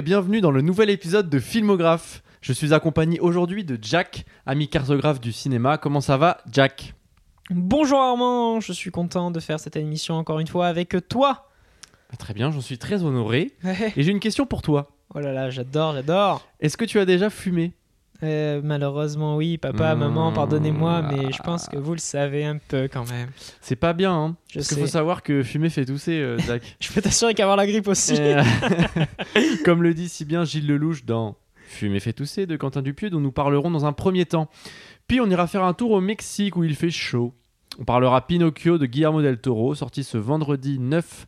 et bienvenue dans le nouvel épisode de Filmographe. Je suis accompagné aujourd'hui de Jack, ami cartographe du cinéma. Comment ça va, Jack? Bonjour Armand, je suis content de faire cette émission encore une fois avec toi. Très bien, j'en suis très honoré. Et j'ai une question pour toi. Oh là là, j'adore, j'adore. Est-ce que tu as déjà fumé? Euh, malheureusement, oui, papa, Mmh. maman, pardonnez-moi, mais je pense que vous le savez un peu quand même. C'est pas bien, hein Je Parce qu'il faut savoir que fumer fait tousser, euh, Jack. Je peux t'assurer qu'avoir la grippe aussi. Euh, Comme le dit si bien Gilles Lelouch dans Fumer fait tousser de Quentin Dupieux, dont nous parlerons dans un premier temps. Puis on ira faire un tour au Mexique où il fait chaud. On parlera Pinocchio de Guillermo del Toro, sorti ce vendredi 9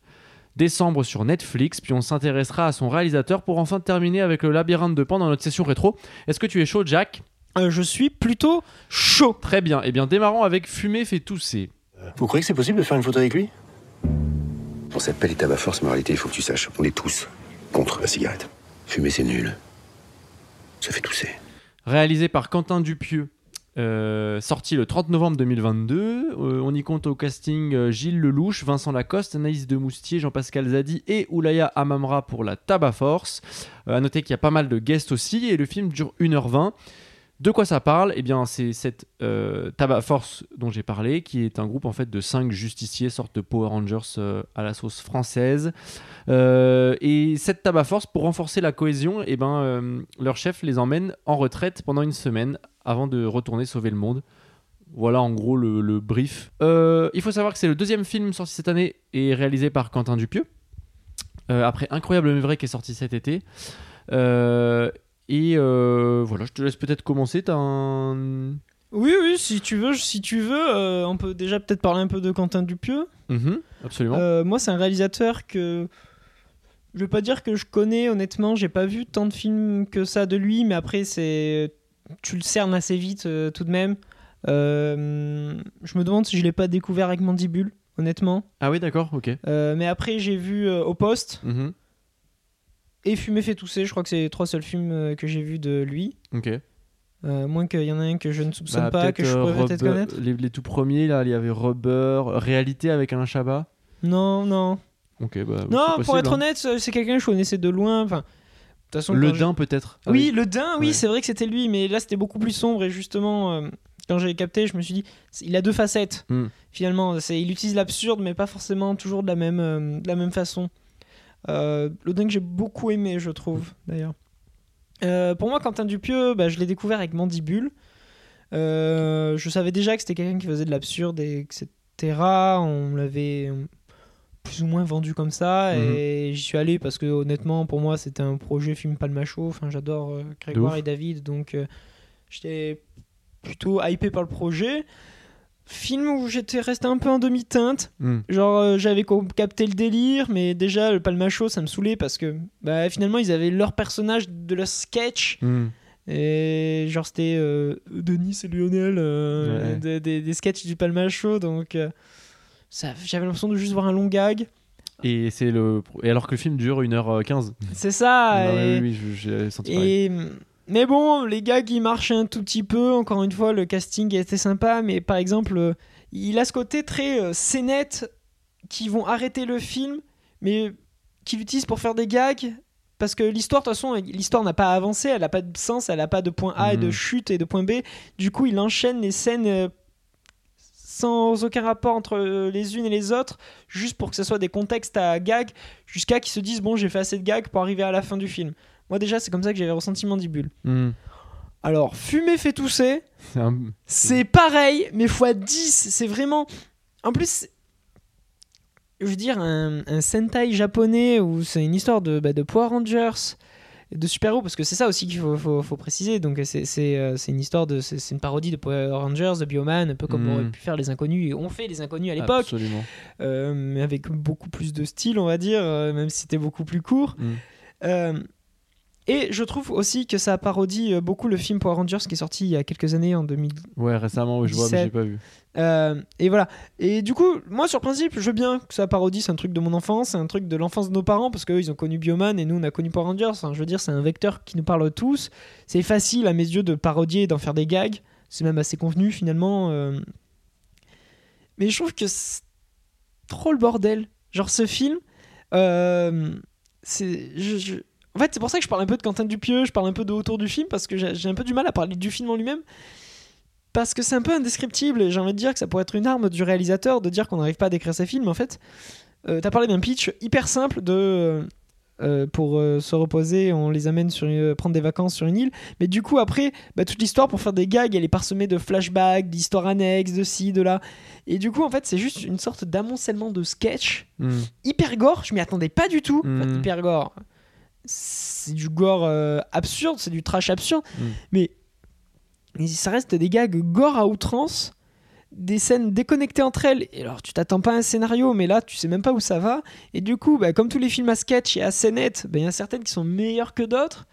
décembre sur Netflix. Puis on s'intéressera à son réalisateur pour enfin terminer avec le labyrinthe de Pan dans notre session rétro. Est-ce que tu es chaud, Jack? Euh, je suis plutôt chaud. Très bien. Eh bien, démarrons avec Fumer fait tousser. Vous croyez que c'est possible de faire une photo avec lui? Pour cette pelle et tabac force, mais en réalité, il faut que tu saches, on est tous contre la cigarette. Fumer, c'est nul. Ça fait tousser. réalisé par Quentin Dupieux. Euh, sorti le 30 novembre 2022. Euh, on y compte au casting euh, Gilles Lelouch, Vincent Lacoste, Anaïs Demoustier, Jean-Pascal Zadi et Oulaya Amamra pour la Tabac Force. Euh, à noter qu'il y a pas mal de guests aussi et le film dure 1h20. De quoi ça parle? Eh bien, c'est cette euh, Tabac Force dont j'ai parlé, qui est un groupe en fait de 5 justiciers, sorte de Power Rangers euh, à la sauce française. Euh, et cette Tabac Force, pour renforcer la cohésion, eh ben, euh, leur chef les emmène en retraite pendant une semaine avant de retourner sauver le monde. Voilà en gros le, brief. Il faut savoir que c'est le deuxième film sorti cette année et réalisé par Quentin Dupieux. Après Incroyable mais vrai qui est sorti cet été. Et euh, voilà, je te laisse peut-être commencer. T'as un. Oui, oui, si tu veux, si tu veux, euh, on peut déjà peut-être parler un peu de Quentin Dupieux. Mhm, absolument. Euh, moi, c'est un réalisateur que je vais pas dire que je connais honnêtement. J'ai pas vu tant de films que ça de lui, mais après, c'est tu le cernes assez vite euh, tout de même. Je me demande si je l'ai pas découvert avec Mandibule, honnêtement. Ah oui, d'accord, ok. Mais après, j'ai vu Au Poste Mhm, et Fumer fait tousser. Je crois que c'est les trois seuls films euh, que j'ai vus de lui. ok. Euh, moins qu'il y en a un que je ne soupçonne Bah, pas, que je euh, pourrais peut-être connaître. les, les tout premiers, là, il y avait Rubber, Réalité avec Alain Chabat. Non, non. Ok, bah. non, pour être hein. honnête, c'est quelqu'un que je connaissais de loin. Enfin, façon, Le je- Dain, peut-être. Ah Oui, le Dain, oui, Ouais. c'est vrai que c'était lui, mais là c'était beaucoup plus sombre et justement, euh, quand j'ai capté, je me suis dit, il a deux facettes. Hmm. Finalement, il utilise l'absurde, mais pas forcément toujours de la même, de la même façon. Euh, le Dain que j'ai beaucoup aimé, je trouve, d'ailleurs. Euh, pour moi, Quentin Dupieux, bah, je l'ai découvert avec Mandibule. Euh, je savais déjà que c'était quelqu'un qui faisait de l'absurde, et etc. On l'avait plus ou moins vendu comme ça, Mhm. et j'y suis allé parce que honnêtement, pour moi, c'était un projet film Palmacho. Enfin, j'adore euh, Grégoire et David, donc j'étais plutôt hypé par le projet. Film où j'étais resté un peu en demi-teinte. Hmm. Genre, euh, j'avais capté le délire, mais déjà, le Palmacho, ça me saoulait parce que bah, finalement, ils avaient leur personnage de leur sketch. Hmm. Et genre, c'était euh, Denis et Lionel, euh, Ouais. des, des, des sketchs du Palmacho. Donc, ça- j'avais l'impression de juste voir un long gag. Et c'est le et alors que le film dure 1h15. C'est ça. Et- oui, oui, j'ai senti pareil. Mais bon, les gags ils marchent un tout petit peu. Encore une fois, le casting était sympa, mais par exemple, euh, il a ce côté très euh, scénette qui vont arrêter le film, mais qu'il utilise pour faire des gags. Parce que l'histoire, de toute façon, l'histoire n'a pas avancé, elle n'a pas de sens, elle n'a pas de point A et de Mhm. chute et de point B. Du coup, il enchaîne les scènes euh, sans aucun rapport entre les unes et les autres, juste pour que ce soit des contextes à gags, jusqu'à qu'ils se disent bon, j'ai fait assez de gags pour arriver à la fin du film. Moi, déjà, c'est comme ça que j'avais ressenti Mandibule. Hmm. Alors, fumer fait tousser, C'est un- c'est pareil, mais x 10. C'est vraiment. En plus, je veux dire, un, un Sentai japonais où c'est une histoire de, bah, de Power Rangers, de super-héros, parce que c'est ça aussi qu'il faut, faut- faut préciser. Donc, c'est euh, c'est une histoire de. C'est une parodie de Power Rangers, de Bioman, un peu comme on aurait pu faire les inconnus, et on fait les inconnus à l'époque, Absolument. euh, mais avec beaucoup plus de style, on va dire, euh, même si c'était beaucoup plus court. Mm. Et je trouve aussi que ça parodie euh, beaucoup le film Power Rangers qui est sorti il y a quelques années en 2000. Ouais, récemment, oui, je vois, mais 17. j'ai pas vu. Euh, et voilà. Et du coup, moi sur le principe, je veux bien que ça parodie, c'est un truc de mon enfance, c'est un truc de l'enfance de nos parents parce qu'eux ils ont connu Bioman et nous on a connu Power Rangers. Enfin, je veux dire, c'est un vecteur qui nous parle tous. C'est facile à mes yeux de parodier et d'en faire des gags. C'est même assez convenu finalement. euh. Mais je trouve que c'est trop le bordel. Genre ce film, euh, c'est je- je- En fait, c'est pour ça que je parle un peu de Quentin Dupieux, je parle un peu de autour du film, parce que j'ai un peu du mal à parler du film en lui-même. Parce que c'est un peu indescriptible, et j'ai envie de dire que ça pourrait être une arme du réalisateur de dire qu'on n'arrive pas à décrire ses films. En fait, euh, t'as parlé d'un pitch hyper simple de. euh, pour euh, se reposer, on les amène sur une- prendre des vacances sur une île. Mais du coup, après, bah, toute l'histoire pour faire des gags, elle est parsemée de flashbacks, d'histoires annexes, de ci, de là. Et du coup, en fait, c'est juste une sorte d'amoncellement de sketch Hmm. hyper gore. Je m'y attendais pas du tout. Enfin, Mhm. hyper gore. C'est du gore euh, absurde, c'est du trash absurde. Mhm. Mais mais ça reste des gags gore à outrance. Des scènes déconnectées entre elles. Et alors, tu t'attends pas à un scénario, mais là, tu sais même pas où ça va. Et du coup, bah, comme tous les films à sketch et à scénette, bah, il y en a certaines qui sont meilleures que d'autres.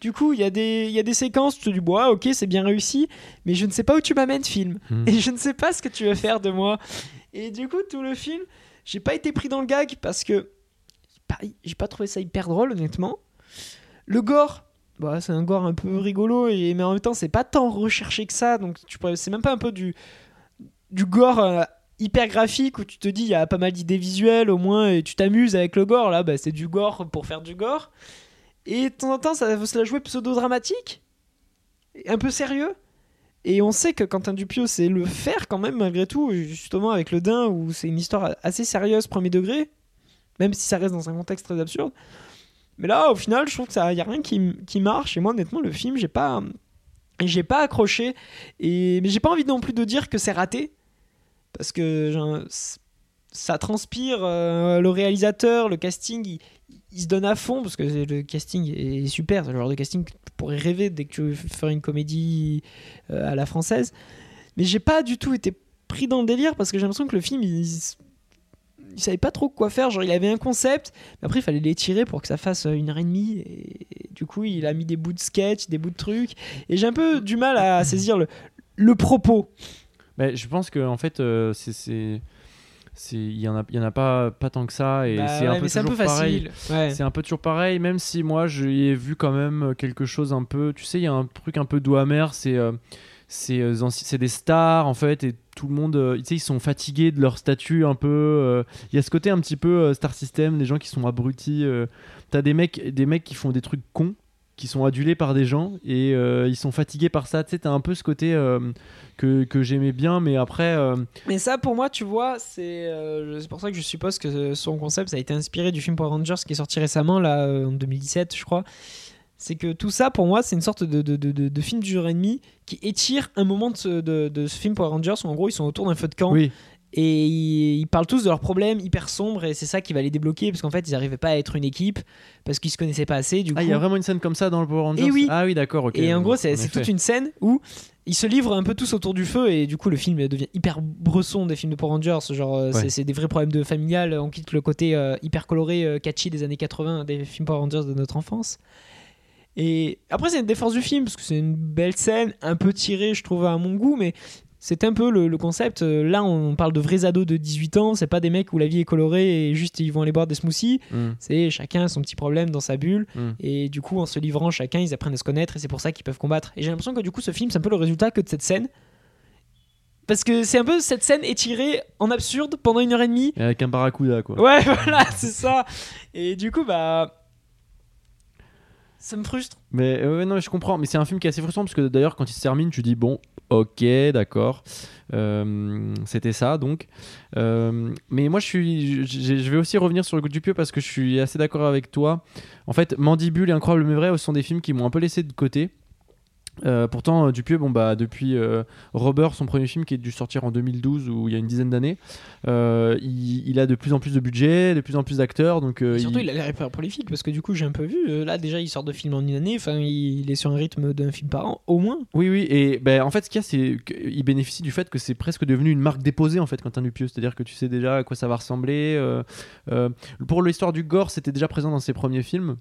Du coup, il y, a des- il y a des séquences, tu te dis, bon, ah, ok, c'est bien réussi, mais je ne sais pas où tu m'amènes, film. Hmm. Et je ne sais pas ce que tu veux faire de moi. Et du coup, tout le film, j'ai pas été pris dans le gag parce que j'ai pas trouvé ça hyper drôle, honnêtement. Le gore, bah, c'est un gore un peu rigolo, et, mais en même temps, c'est pas tant recherché que ça. Donc, tu c'est même pas un peu du, du gore euh, hyper graphique où tu te dis, il y a pas mal d'idées visuelles au moins, et tu t'amuses avec le gore. Là, bah, c'est du gore pour faire du gore. Et de temps en temps, ça veut se la jouer pseudo-dramatique, un peu sérieux. Et on sait que Quentin Dupieux sait le faire quand même, malgré tout, justement avec Le Dain, où c'est une histoire assez sérieuse, premier degré, même si ça reste dans un contexte très absurde. Mais là, au final, je trouve que ça a rien qui, qui marche. Et moi, honnêtement, le film, j'ai pas, j'ai pas accroché. Et mais j'ai pas envie non plus de dire que c'est raté, parce que ça transpire. euh, le réalisateur, le casting, il, se donne à fond parce que le casting est super. C'est le genre de casting que tu pourrais rêver dès que tu veux faire une comédie euh, à la française. Mais j'ai pas du tout été pris dans le délire parce que j'ai l'impression que le film, il, il savait pas trop quoi faire. Genre, il avait un concept, mais après, il fallait l'étirer pour que ça fasse une heure et demie. Et, du coup, il a mis des bouts de sketch, des bouts de trucs. Et j'ai un peu du mal à saisir le, le propos. Bah, je pense que en fait, euh, c'est- Il y en a, il y en a pas, pas tant que ça. Et Bah c'est ouais, un peu un toujours pareil. Ouais. C'est un peu toujours pareil, même si moi j'ai vu quand même quelque chose un peu. Tu sais, il y a un truc un peu doux amer, c'est. euh, c'est euh, c'est des stars en fait et tout le monde euh, ils sont fatigués de leur statut un peu euh, il y a ce côté un petit peu euh, star system des gens qui sont abrutis euh, t'as des mecs des mecs qui font des trucs cons qui sont adulés par des gens et ils sont fatigués par ça tu sais t'as un peu ce côté que, que j'aimais bien mais après Mais ça, pour moi, tu vois, c'est pour ça que je suppose que son concept, ça a été inspiré du film Power Rangers qui est sorti récemment, là, en 2017, je crois. C'est que tout ça, pour moi, c'est une sorte de, de, de, film d'une heure et demie qui étire un moment de ce, de, ce film Power Rangers où, en gros, ils sont autour d'un feu de camp oui et ils, ils parlent tous de leurs problèmes hyper sombres et c'est ça qui va les débloquer parce qu'en fait, ils n'arrivaient pas à être une équipe parce qu'ils se connaissaient pas assez. Du ah coup, il y a vraiment une scène comme ça dans le Power Rangers Et oui. ah oui d'accord ok et en gros, c'est En toute une scène où ils se livrent un peu tous autour du feu et du coup, le film devient hyper bresson des films de Power Rangers. Genre, euh, Ouais. c'est des vrais problèmes de familial. On quitte le côté euh, hyper coloré, euh, catchy des années 80 des films Power Rangers de notre enfance. Et après, c'est une défense du film parce que c'est une belle scène, un peu tirée, je trouve, à mon goût, mais. C'est un peu le, le concept. Euh, Là, on parle de vrais ados de 18 ans. C'est pas des mecs où la vie est colorée et juste ils vont aller boire des smoothies. Mm, C'est chacun a son petit problème dans sa bulle. mm. Et du coup, en se livrant chacun, ils apprennent à se connaître et c'est pour ça qu'ils peuvent combattre. Et j'ai l'impression que du coup, ce film, c'est un peu le résultat que de cette scène. Parce que c'est un peu cette scène étirée en absurde pendant une heure et demie. Et avec un barracuda quoi Ouais, voilà, c'est ça. Et du coup, bah. Ça me frustre. Mais euh, non, je comprends. Mais c'est un film qui est assez frustrant parce que d'ailleurs, quand il se termine, tu dis bon, ok, d'accord, Euh, c'était ça donc. Euh, mais moi, je suis, je vais aussi revenir sur le goût du pieu parce que je suis assez d'accord avec toi. En fait, Mandibule et Incroyable mais vrai ce sont des films qui m'ont un peu laissé de côté. Euh, pourtant, euh, Dupieux, bon bah depuis euh, Robert, son premier film qui est dû sortir en 2012 ou il y a une dizaine d'années, euh, il, il a de plus en plus de budget, de plus en plus d'acteurs, donc surtout, il a l'air hyper prolifique parce que du coup, j'ai un peu vu. Là, déjà, il sort de film en une année. Enfin, il, il est sur un rythme d'un film par an, au moins. Oui, oui, et ben, en fait, ce qu'il y a, c'est qu'il bénéficie du fait que c'est presque devenu une marque déposée, en fait, Quentin Dupieux. C'est-à-dire que tu sais déjà à quoi ça va ressembler. pour l'histoire du gore, c'était déjà présent dans ses premiers films.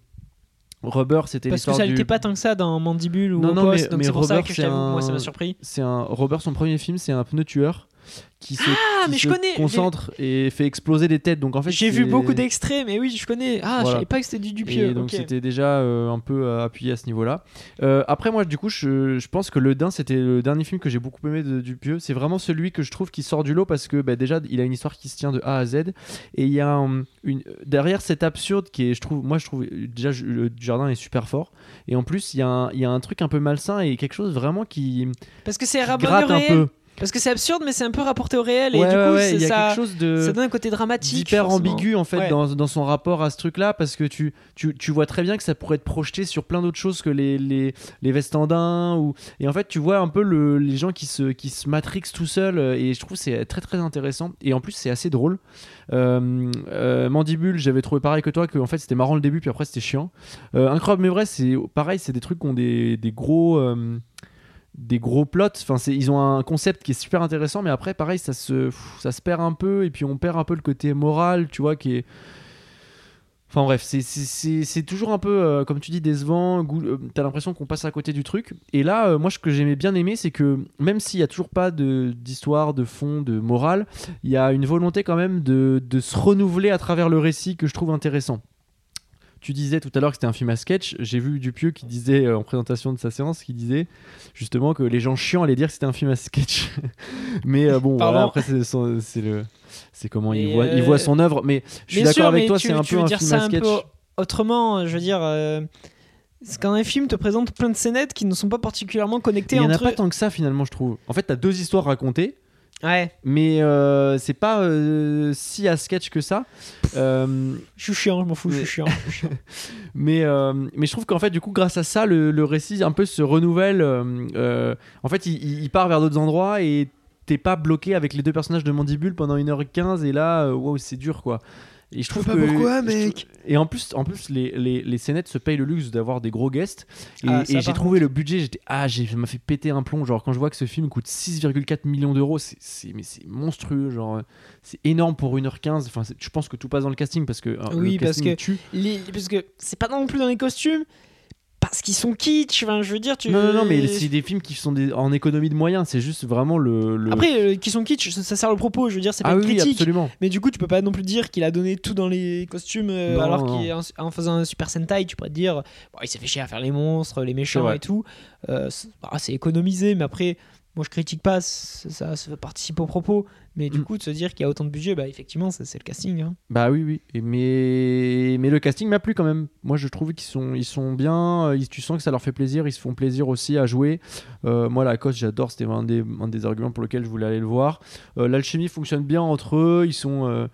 Rubber, c'était Parce que ça du... n'était pas tant que ça dans Mandibule ou Non, non, Poste. mais- donc mais c'est pour ça que je un- moi, ça m'a surpris. C'est un Robert, son premier film, c'est un pneu tueur qui se, Ah, qui mais je connais, concentre et fait exploser des têtes. Donc en fait, J'ai vu beaucoup d'extraits, mais oui, je connais. Ah, je Voilà. savais pas que c'était du Dupieux. Et donc c'était déjà euh, un peu euh, appuyé à ce niveau-là. Euh, après moi du coup je, je pense que Le Dain c'était le dernier film que j'ai beaucoup aimé de Dupieux. C'est vraiment celui que je trouve qui sort du lot parce que bah, déjà il a une histoire qui se tient de A à Z et il y a un- une derrière cet absurde qui est je trouve moi je trouve déjà je- le Jardin est super fort et en plus il y, a un- il y a un truc un peu malsain et quelque chose vraiment qui, Parce que c'est gratte un peu. Parce que c'est absurde, mais c'est un peu rapporté au réel. Ouais, et du ouais, coup, ouais, y a ça, quelque chose de ça donne un côté dramatique. d'hyper forcément. ambigu en fait Ouais. dans, dans son rapport à ce truc là parce que tu, tu, tu vois très bien que ça pourrait être projeté sur plein d'autres choses que les, les, les vestandins ou et en fait tu vois un peu le, les gens qui se, qui se matrixent tout seuls euh, et je trouve que c'est très très intéressant et en plus c'est assez drôle euh, euh, Mandibule j'avais trouvé pareil que toi que en fait c'était marrant le début puis après c'était chiant Euh, Incroyable mais vrai c'est pareil c'est des trucs qui ont des, des gros euh, des gros plots. Enfin, c'est, ils ont un concept qui est super intéressant, mais après, pareil, ça se, ça se perd un peu, et puis on perd un peu le côté moral, tu vois, qui est. Enfin bref, c'est, c'est, c'est, toujours un peu, euh, comme tu dis, décevant. euh, T'as l'impression qu'on passe à côté du truc. Et là, euh, moi, ce que j'aimais bien aimer, c'est que même s'il y a toujours pas de, d'histoire, de fond, de morale, il y a une volonté quand même de, de se renouveler à travers le récit que je trouve intéressant. Tu disais tout à l'heure que c'était un film à sketch. J'ai vu Dupieux qui disait euh, en présentation de sa séance, qui disait justement que les gens chiants allaient dire que c'était un film à sketch. mais euh, bon, voilà, après c'est, le, c'est comment il voit, il euh, voit son œuvre. Mais je suis d'accord avec toi, c'est un peu un film à sketch. autrement, je veux dire. c'est quand un film te présente plein de scénettes qui ne sont pas particulièrement connectées Il y en a entre pas tant que ça finalement, je trouve. En fait, t'as deux histoires racontées, Ouais, mais euh, c'est pas euh, si à sketch que ça. Euh, je suis chiant, je m'en fous, je suis chiant. Mais, mais je trouve qu'en fait, du coup, grâce à ça, le, le récit un peu se renouvelle. en fait, il, il- part vers d'autres endroits et t'es pas bloqué avec les deux personnages de Mandibule pendant 1h15 et là, wow, c'est dur quoi. Et je trouve pas que- pourquoi, je mec. Et en plus, en plus les, les, les scénettes se payent le luxe d'avoir des gros guests. Et, Ah, et j'ai trouvé le budget, j'étais ah, j'ai- ça m'a fait péter un plomb. Genre quand je vois que ce film coûte 6,4 millions d'euros, c'est c'est- mais c'est monstrueux. Genre, c'est énorme pour 1h15. Enfin, je pense que tout passe dans le casting parce que euh, Oui, le parce que- tue. Les- parce que c'est pas non plus dans les costumes, parce qu'ils sont kitsch. Enfin, je veux dire, tu. Non, non, non, mais c'est des films qui sont des- en économie de moyens. C'est juste vraiment le. le- Après, euh, qui sont kitsch, ça, ça sert le propos. Je veux dire, c'est pas ah une oui, oui, critique. absolument. Mais du coup, tu peux pas non plus dire qu'il a donné tout dans les costumes, euh, Non, alors non. qu'il est en, en faisant un Super Sentai, tu pourrais te dire, bon, il s'est fait chier à faire les monstres, les méchants et tout. Euh, c'est bah, c'est économisé, mais après, moi je critique pas, c'est- ça, ça participe au propos. Mais du Mm. coup, de se dire qu'il y a autant de budget, bah effectivement, ça, c'est le casting. hein. Bah oui, oui. Et mais, mais le casting m'a plu quand même. Moi, je trouve qu'ils sont, ils sont bien. euh, ils- tu sens que ça leur fait plaisir. Ils se font plaisir aussi à jouer. Euh, moi, Lacoste, j'adore. C'était un des, un des arguments pour lesquels je voulais aller le voir. Euh, L'alchimie fonctionne bien entre eux. Ils sont. euh,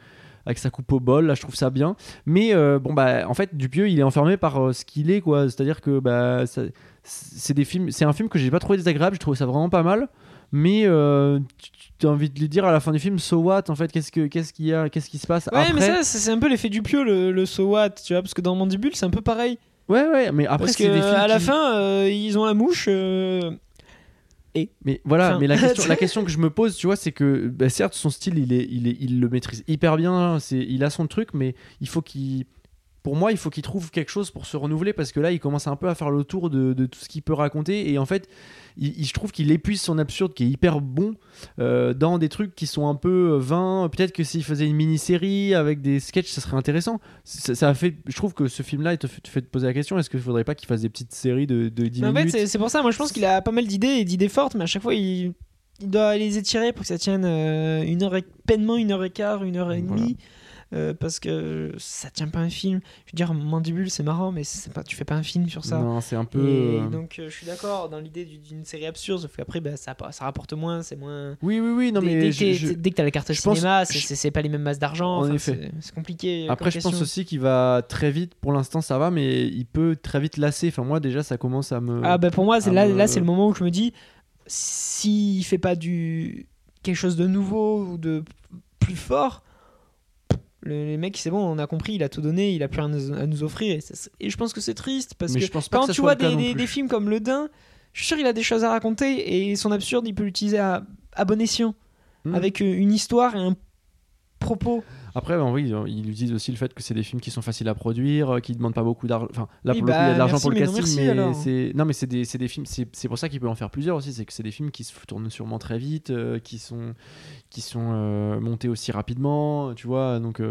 avec sa coupe au bol, là je trouve ça bien. Mais euh, bon bah en fait Dupieux il est enfermé par euh, ce qu'il est quoi. C'est-à-dire que bah ça- c'est des films, c'est un film que j'ai pas trouvé désagréable. Je trouve ça vraiment pas mal. Mais euh, tu as envie de lui dire à la fin du film, so what en fait, qu'est-ce que qu'est-ce qu'il y a, qu'est-ce qui se passe Ouais, après mais ça, c'est un peu l'effet du pieu, le, le so what, tu vois, parce que dans Mandibule, c'est un peu pareil. Ouais, ouais, mais après, parce c'est que des films. à la qui- fin, euh, ils ont la mouche. euh, Mais voilà, Enfin, mais la question, la question que je me pose, tu vois, c'est que bah, certes, son style, il, est, il, est, il le maîtrise hyper bien, c'est, il a son truc, mais il faut qu'il. Pour moi, il faut qu'il trouve quelque chose pour se renouveler parce que là, il commence un peu à faire le tour de, de tout ce qu'il peut raconter. Et en fait, il, il- je trouve qu'il épuise son absurde qui est hyper bon euh, dans des trucs qui sont un peu vains. Peut-être que s'il faisait une mini-série avec des sketchs, ça serait intéressant. Ça, fait, je trouve que ce film-là, il te fait, te fait te poser la question est-ce qu'il ne faudrait pas qu'il fasse des petites séries de, de 10 Mais en fait, minutes? c'est- c'est pour ça, moi je pense qu'il a pas mal d'idées et d'idées fortes, mais à chaque fois il, il doit les étirer pour que ça tienne euh, une heure et, une heure et quart, une heure et Voilà. Euh, parce que ça tient pas un film. Je veux dire, Mandibule c'est marrant, mais c'est pas, tu fais pas un film sur ça. Non, c'est un peu. Et euh, donc euh, je suis d'accord dans l'idée du- d'une série absurde, sauf qu'après bah, ça, ça rapporte moins, c'est moins. Oui, oui, oui, non, dès, mais dès que je- je- dès que t'as la carte je pense- cinéma, c'est- je- c'est pas les mêmes masses d'argent. En effet. c'est- compliqué. Après, je pense aussi qu'il va très vite. Pour l'instant, ça va, mais il peut très vite lasser. Enfin, moi, déjà, ça commence à me. Ah bah pour moi, là, me- là c'est le moment où je me dis, s'il fait pas du quelque chose de nouveau ou de plus fort, le, les mecs, c'est bon, on a compris, il a tout donné, il a plus rien à nous- offrir. Et, ça- et je pense que c'est triste parce mais que je pense pas quand que tu vois des, films comme Le Dain, je suis sûr il a des choses à raconter et son absurde, il peut l'utiliser à, à bon escient Hmm. avec euh, une histoire et un propos. Après, ben oui, ils utilisent aussi le fait que c'est des films qui sont faciles à produire, euh, qui demandent pas beaucoup d'argent. Enfin, là, Oui, pour le coup, il y a bah, de l'argent merci, pour le casting, mais c'est. Non, mais c'est des, des films. C'est pour ça qu'il peut en faire plusieurs aussi. C'est que c'est des films qui se tournent sûrement très vite, euh, qui sont, qui sont euh, montés aussi rapidement, tu vois. Donc.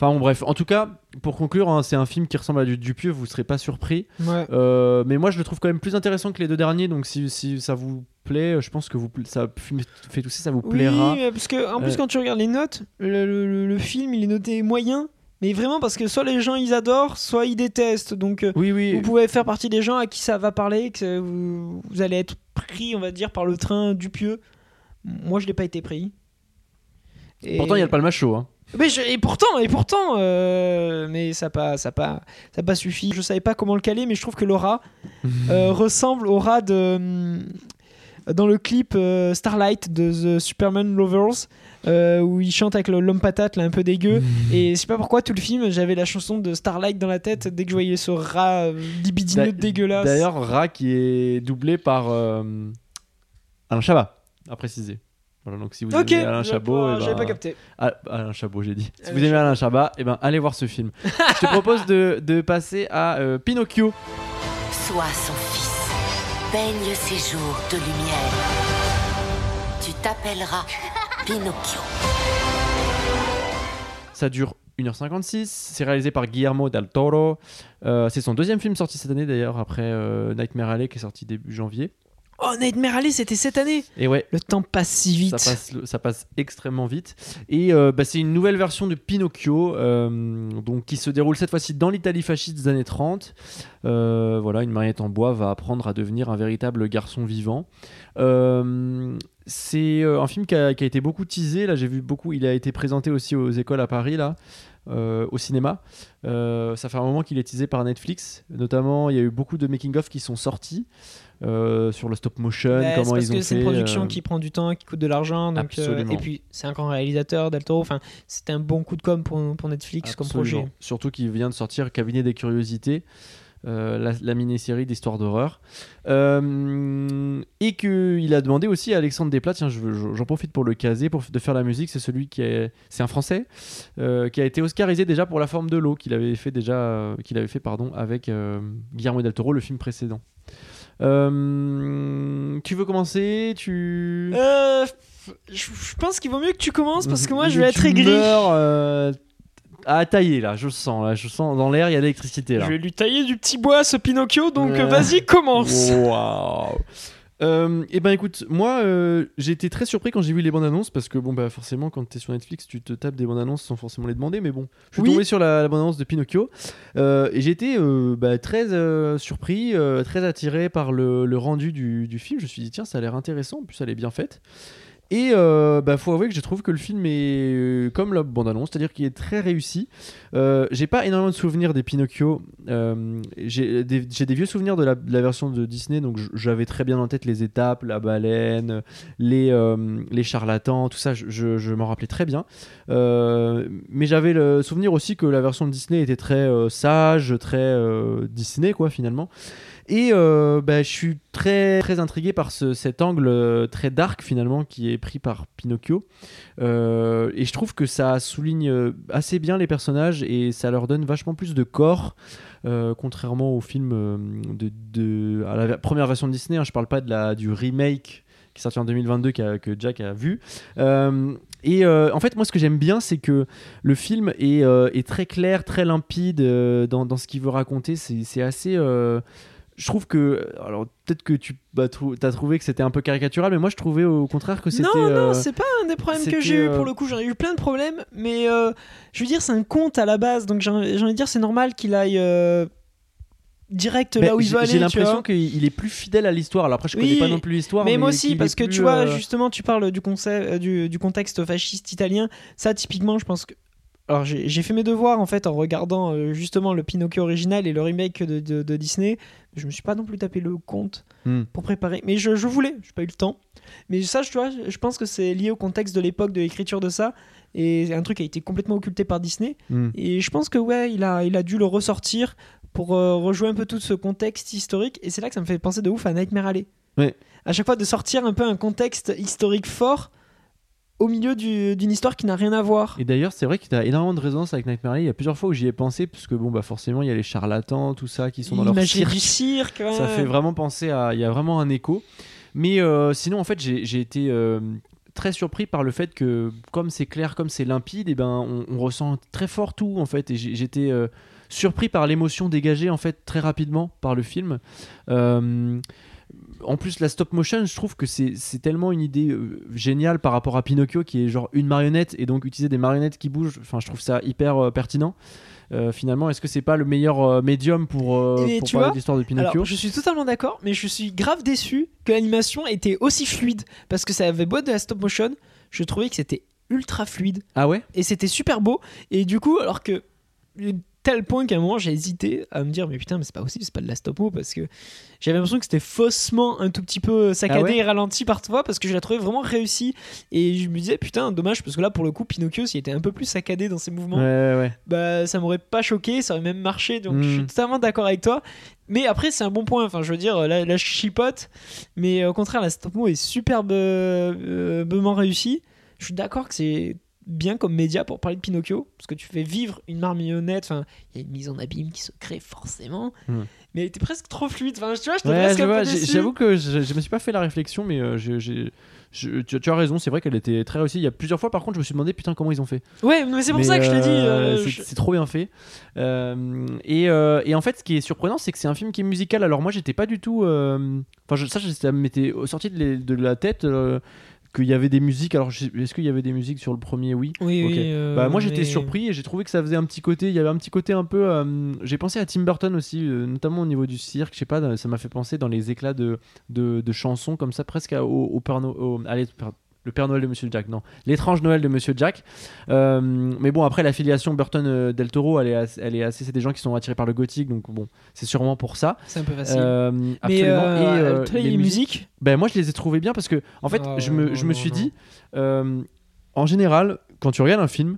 Enfin bon, bref, en tout cas, pour conclure, hein, c'est un film qui ressemble à du Dupieux, vous serez pas surpris. Ouais. Euh, mais moi, je le trouve quand même plus intéressant que les deux derniers, donc si, si ça vous plaît, je pense que vous, ça fait tousser, ça vous plaira. Oui, parce que en plus Euh. quand tu regardes les notes, le, le- le- le film il est noté moyen, mais vraiment parce que soit les gens ils adorent, soit ils détestent. Donc euh, Oui, oui. vous pouvez faire partie des gens à qui ça va parler, que vous, vous allez être pris, on va dire, par le train du pieux. Moi je l'ai pas été pris. Et- Pourtant, il y a le chaud. Hein. Mais je- et pourtant, et pourtant, euh, mais ça pas, ça pas, ça pas suffi. Je savais pas comment le caler, mais je trouve que Laura euh, ressemble au rat de hum, dans le clip euh, Starlight de The Superman Lovers. euh, où il chante avec le- l'homme patate là un peu dégueu et je sais pas pourquoi tout le film j'avais la chanson de Starlight dans la tête dès que je voyais ce rat euh, libidineux dégueulasse D'ailleurs, Ra qui est doublé par euh, Alain Chabat, à préciser. Voilà, donc si vous aimez Alain Chabot, j'avais ben- pas capté Ah, Alain Chabot, j'ai dit. Si Alain vous aimez Chabat. Alain Chabat, eh ben, allez voir ce film. Je te propose de, de passer à euh, Pinocchio. Sois son fils. Baigne ses jours de lumière. Tu t'appelleras Pinocchio. Ça dure 1h56. C'est réalisé par Guillermo del Toro. Euh, c'est son deuxième film sorti cette année d'ailleurs, après euh, Nightmare Alley qui est sorti début janvier. Oh Nightmare Alley c'était cette année Et ouais, le temps passe si vite Ça passe, ça passe extrêmement vite. Et euh, bah, c'est une nouvelle version de Pinocchio, euh, donc, qui se déroule cette fois-ci dans l'Italie fasciste des années 30. Euh, voilà, une marionnette en bois va apprendre à devenir un véritable garçon vivant. C'est un film qui a, qui a été beaucoup teasé. Là, j'ai vu beaucoup. Il a été présenté aussi aux écoles à Paris, là, euh, au cinéma. Euh, ça fait un moment qu'il est teasé par Netflix. Notamment, il y a eu beaucoup de making-of qui sont sortis euh, sur le stop motion, c'est comment parce ils ont que fait. c'est une production qui prend du temps, qui coûte de l'argent. donc, et puis, c'est un grand réalisateur, Del Toro. Enfin, c'était un bon coup de com pour, pour Netflix comme projet. Surtout qu'il vient de sortir Cabinet des curiosités, euh, la, la mini-série d'histoire d'horreur. Euh, et qu'il a demandé aussi à Alexandre Desplat, tiens, je veux- je- j'en profite pour le caser, pour, de faire la musique. C'est celui qui est. C'est un Français euh, qui a été Oscarisé déjà pour La forme de l'eau, qu'il avait fait déjà. qu'il avait fait, pardon, avec euh, Guillermo del Toro, le film précédent. Tu veux commencer? Tu. Je, pense qu'il vaut mieux que tu commences parce que moi, je vais être Tu aigri. À tailler là, je le sens là, je sens dans l'air il y a de l'électricité là. Je vais lui tailler du petit bois ce Pinocchio, donc euh, vas-y, commence. Waouh. Euh, et ben écoute, moi euh, j'ai été très surpris quand j'ai vu les bandes annonces parce que bon bah forcément quand t'es sur Netflix tu te tapes des bandes annonces sans forcément les demander mais bon je suis Oui. tombé sur la, la bande annonce de Pinocchio euh, et j'ai été euh, bah, très surpris, très attiré par le, le rendu du, du film. Je me suis dit tiens ça a l'air intéressant, en plus elle est bien faite. Et euh, bah, faut avouer que je trouve que le film est euh, comme la bande-annonce, c'est-à-dire qu'il est très réussi. Euh, j'ai pas énormément de souvenirs des Pinocchio. Euh, j'ai des, vieux souvenirs de la, version de Disney, donc j'avais très bien en tête les étapes, la baleine, les, charlatans, tout ça, je, m'en rappelais très bien. Mais j'avais le souvenir aussi que la version de Disney était très sage, très Disney, quoi, finalement. Et euh, bah, je suis très, très intrigué par ce- cet angle euh, très dark finalement qui est pris par Pinocchio. Euh, et je trouve que ça souligne assez bien les personnages et ça leur donne vachement plus de corps. contrairement au film de, de- à la première version de Disney, hein, je parle pas de la, du remake qui est sorti en 2022 qu'a- que Jack a vu. Et en fait, moi, ce que j'aime bien, c'est que le film est, est très clair, très limpide dans, dans ce qu'il veut raconter. C'est assez. Je trouve que. Alors, peut-être que tu as trouvé que c'était un peu caricatural, mais moi, je trouvais au contraire que c'était. Non, non, euh, c'est pas un des problèmes que j'ai eu euh, pour le coup. J'en ai eu plein de problèmes, mais euh, je veux dire, c'est un conte à la base, donc j'ai envie de dire, c'est normal qu'il aille euh, direct là où il veut aller. J'ai l'impression qu'il il est plus fidèle à l'histoire. Alors, après, je Oui, connais pas non plus l'histoire. Mais moi aussi, parce que tu vois, justement, tu parles du, concept, du, du contexte fasciste italien. Ça, typiquement, je pense que. Alors, j'ai fait mes devoirs en fait en regardant euh, justement le Pinocchio original et le remake de, de- de Disney. Je me suis pas non plus tapé le compte Hmm. pour préparer, mais je, je voulais, j'ai pas eu le temps. Mais ça, je- tu vois, je pense que c'est lié au contexte de l'époque de l'écriture de ça et un truc qui a été complètement occulté par Disney. hmm. Et je pense que ouais, il a, il a dû le ressortir pour euh, rejouer un peu tout ce contexte historique. Et c'est là que ça me fait penser de ouf à Nightmare Alley. Ouais. À chaque fois de sortir un peu un contexte historique fort au milieu du- d'une histoire qui n'a rien à voir. Et d'ailleurs, c'est vrai qu'il y a énormément de résonance avec Nightmare Alley. Il y a plusieurs fois où j'y ai pensé, parce que bon, bah forcément, il y a les charlatans, tout ça, qui sont dans leur cirque. du cirque. ouais. Ça fait vraiment penser à. Il y a vraiment un écho. Mais euh, sinon, en fait, j'ai été euh, très surpris par le fait que, comme c'est clair, comme c'est limpide, et ben, on, on ressent très fort tout, en fait. Et j'étais euh, surpris par l'émotion dégagée, en fait, très rapidement par le film. Euh, en plus, la stop motion, je trouve que c'est tellement une idée euh, géniale par rapport à Pinocchio, qui est genre une marionnette, et donc utiliser des marionnettes qui bougent. Enfin, je trouve ça hyper euh, pertinent. Euh, finalement, est-ce que c'est pas le meilleur euh, médium pour, euh, pour tu parler l'histoire de Pinocchio Alors, je suis totalement d'accord, mais je suis grave déçu que l'animation était aussi fluide parce que ça avait beau être de la stop motion, je trouvais que c'était ultra fluide Ah ouais? Et c'était super beau. Et du coup, alors que tel point qu'à un moment j'ai hésité à me dire mais putain mais c'est pas possible c'est pas de la stop mo parce que j'avais l'impression que c'était faussement un tout petit peu saccadé Ah ouais et ralenti parfois parce que je la trouvais vraiment réussie et je me disais putain dommage parce que là pour le coup Pinocchio s'il était un peu plus saccadé dans ses mouvements Ouais, ouais, ouais. bah ça m'aurait pas choqué, ça aurait même marché, donc je suis totalement d'accord avec toi. Mais après c'est un bon point, enfin je veux dire là je chipote, mais au contraire la stop mo est superbement réussie. Je suis d'accord que c'est bien comme média pour parler de Pinocchio, parce que tu fais vivre une marionnette, enfin il y a une mise en abîme qui se crée forcément, Mm. mais elle était presque trop fluide, enfin tu vois je Ouais, presque. J'avoue que je, je me suis pas fait la réflexion, mais euh, j'ai- j'ai- je- tu, tu as raison, c'est vrai qu'elle était très réussie. Il y a plusieurs fois, par contre, je me suis demandé putain comment ils ont fait. Ouais mais c'est pour Mais, ça que je te dis... euh, euh, c'est je- trop bien fait. Euh, et, euh, et en fait, ce qui est surprenant, c'est que c'est un film qui est musical. Alors moi, j'étais pas du tout. Enfin, ça, ça m'était sorti de la tête. Qu'il y avait des musiques, alors est-ce qu'il y avait des musiques sur le premier Oui. Oui, euh, Bah, moi j'étais mais- surpris et j'ai trouvé que ça faisait un petit côté, il y avait un petit côté un peu. euh, j'ai pensé à Tim Burton aussi, euh, notamment au niveau du cirque, je sais pas, ça m'a fait penser dans les éclats de, de, de chansons comme ça, presque à- au, au allez, le Père Noël de Monsieur Jack, non, l'étrange Noël de Monsieur Jack. Euh, mais bon, après l'affiliation Burton-Del Toro, elle est, assez, elle est assez, c'est des gens qui sont attirés par le gothique, donc bon, c'est sûrement pour ça. C'est un peu facile. Euh, mais absolument. euh, et euh, les les musiques musiques ben moi je les ai trouvés bien parce que en fait Oh, je me, je me suis non. dit euh, en général quand tu regardes un film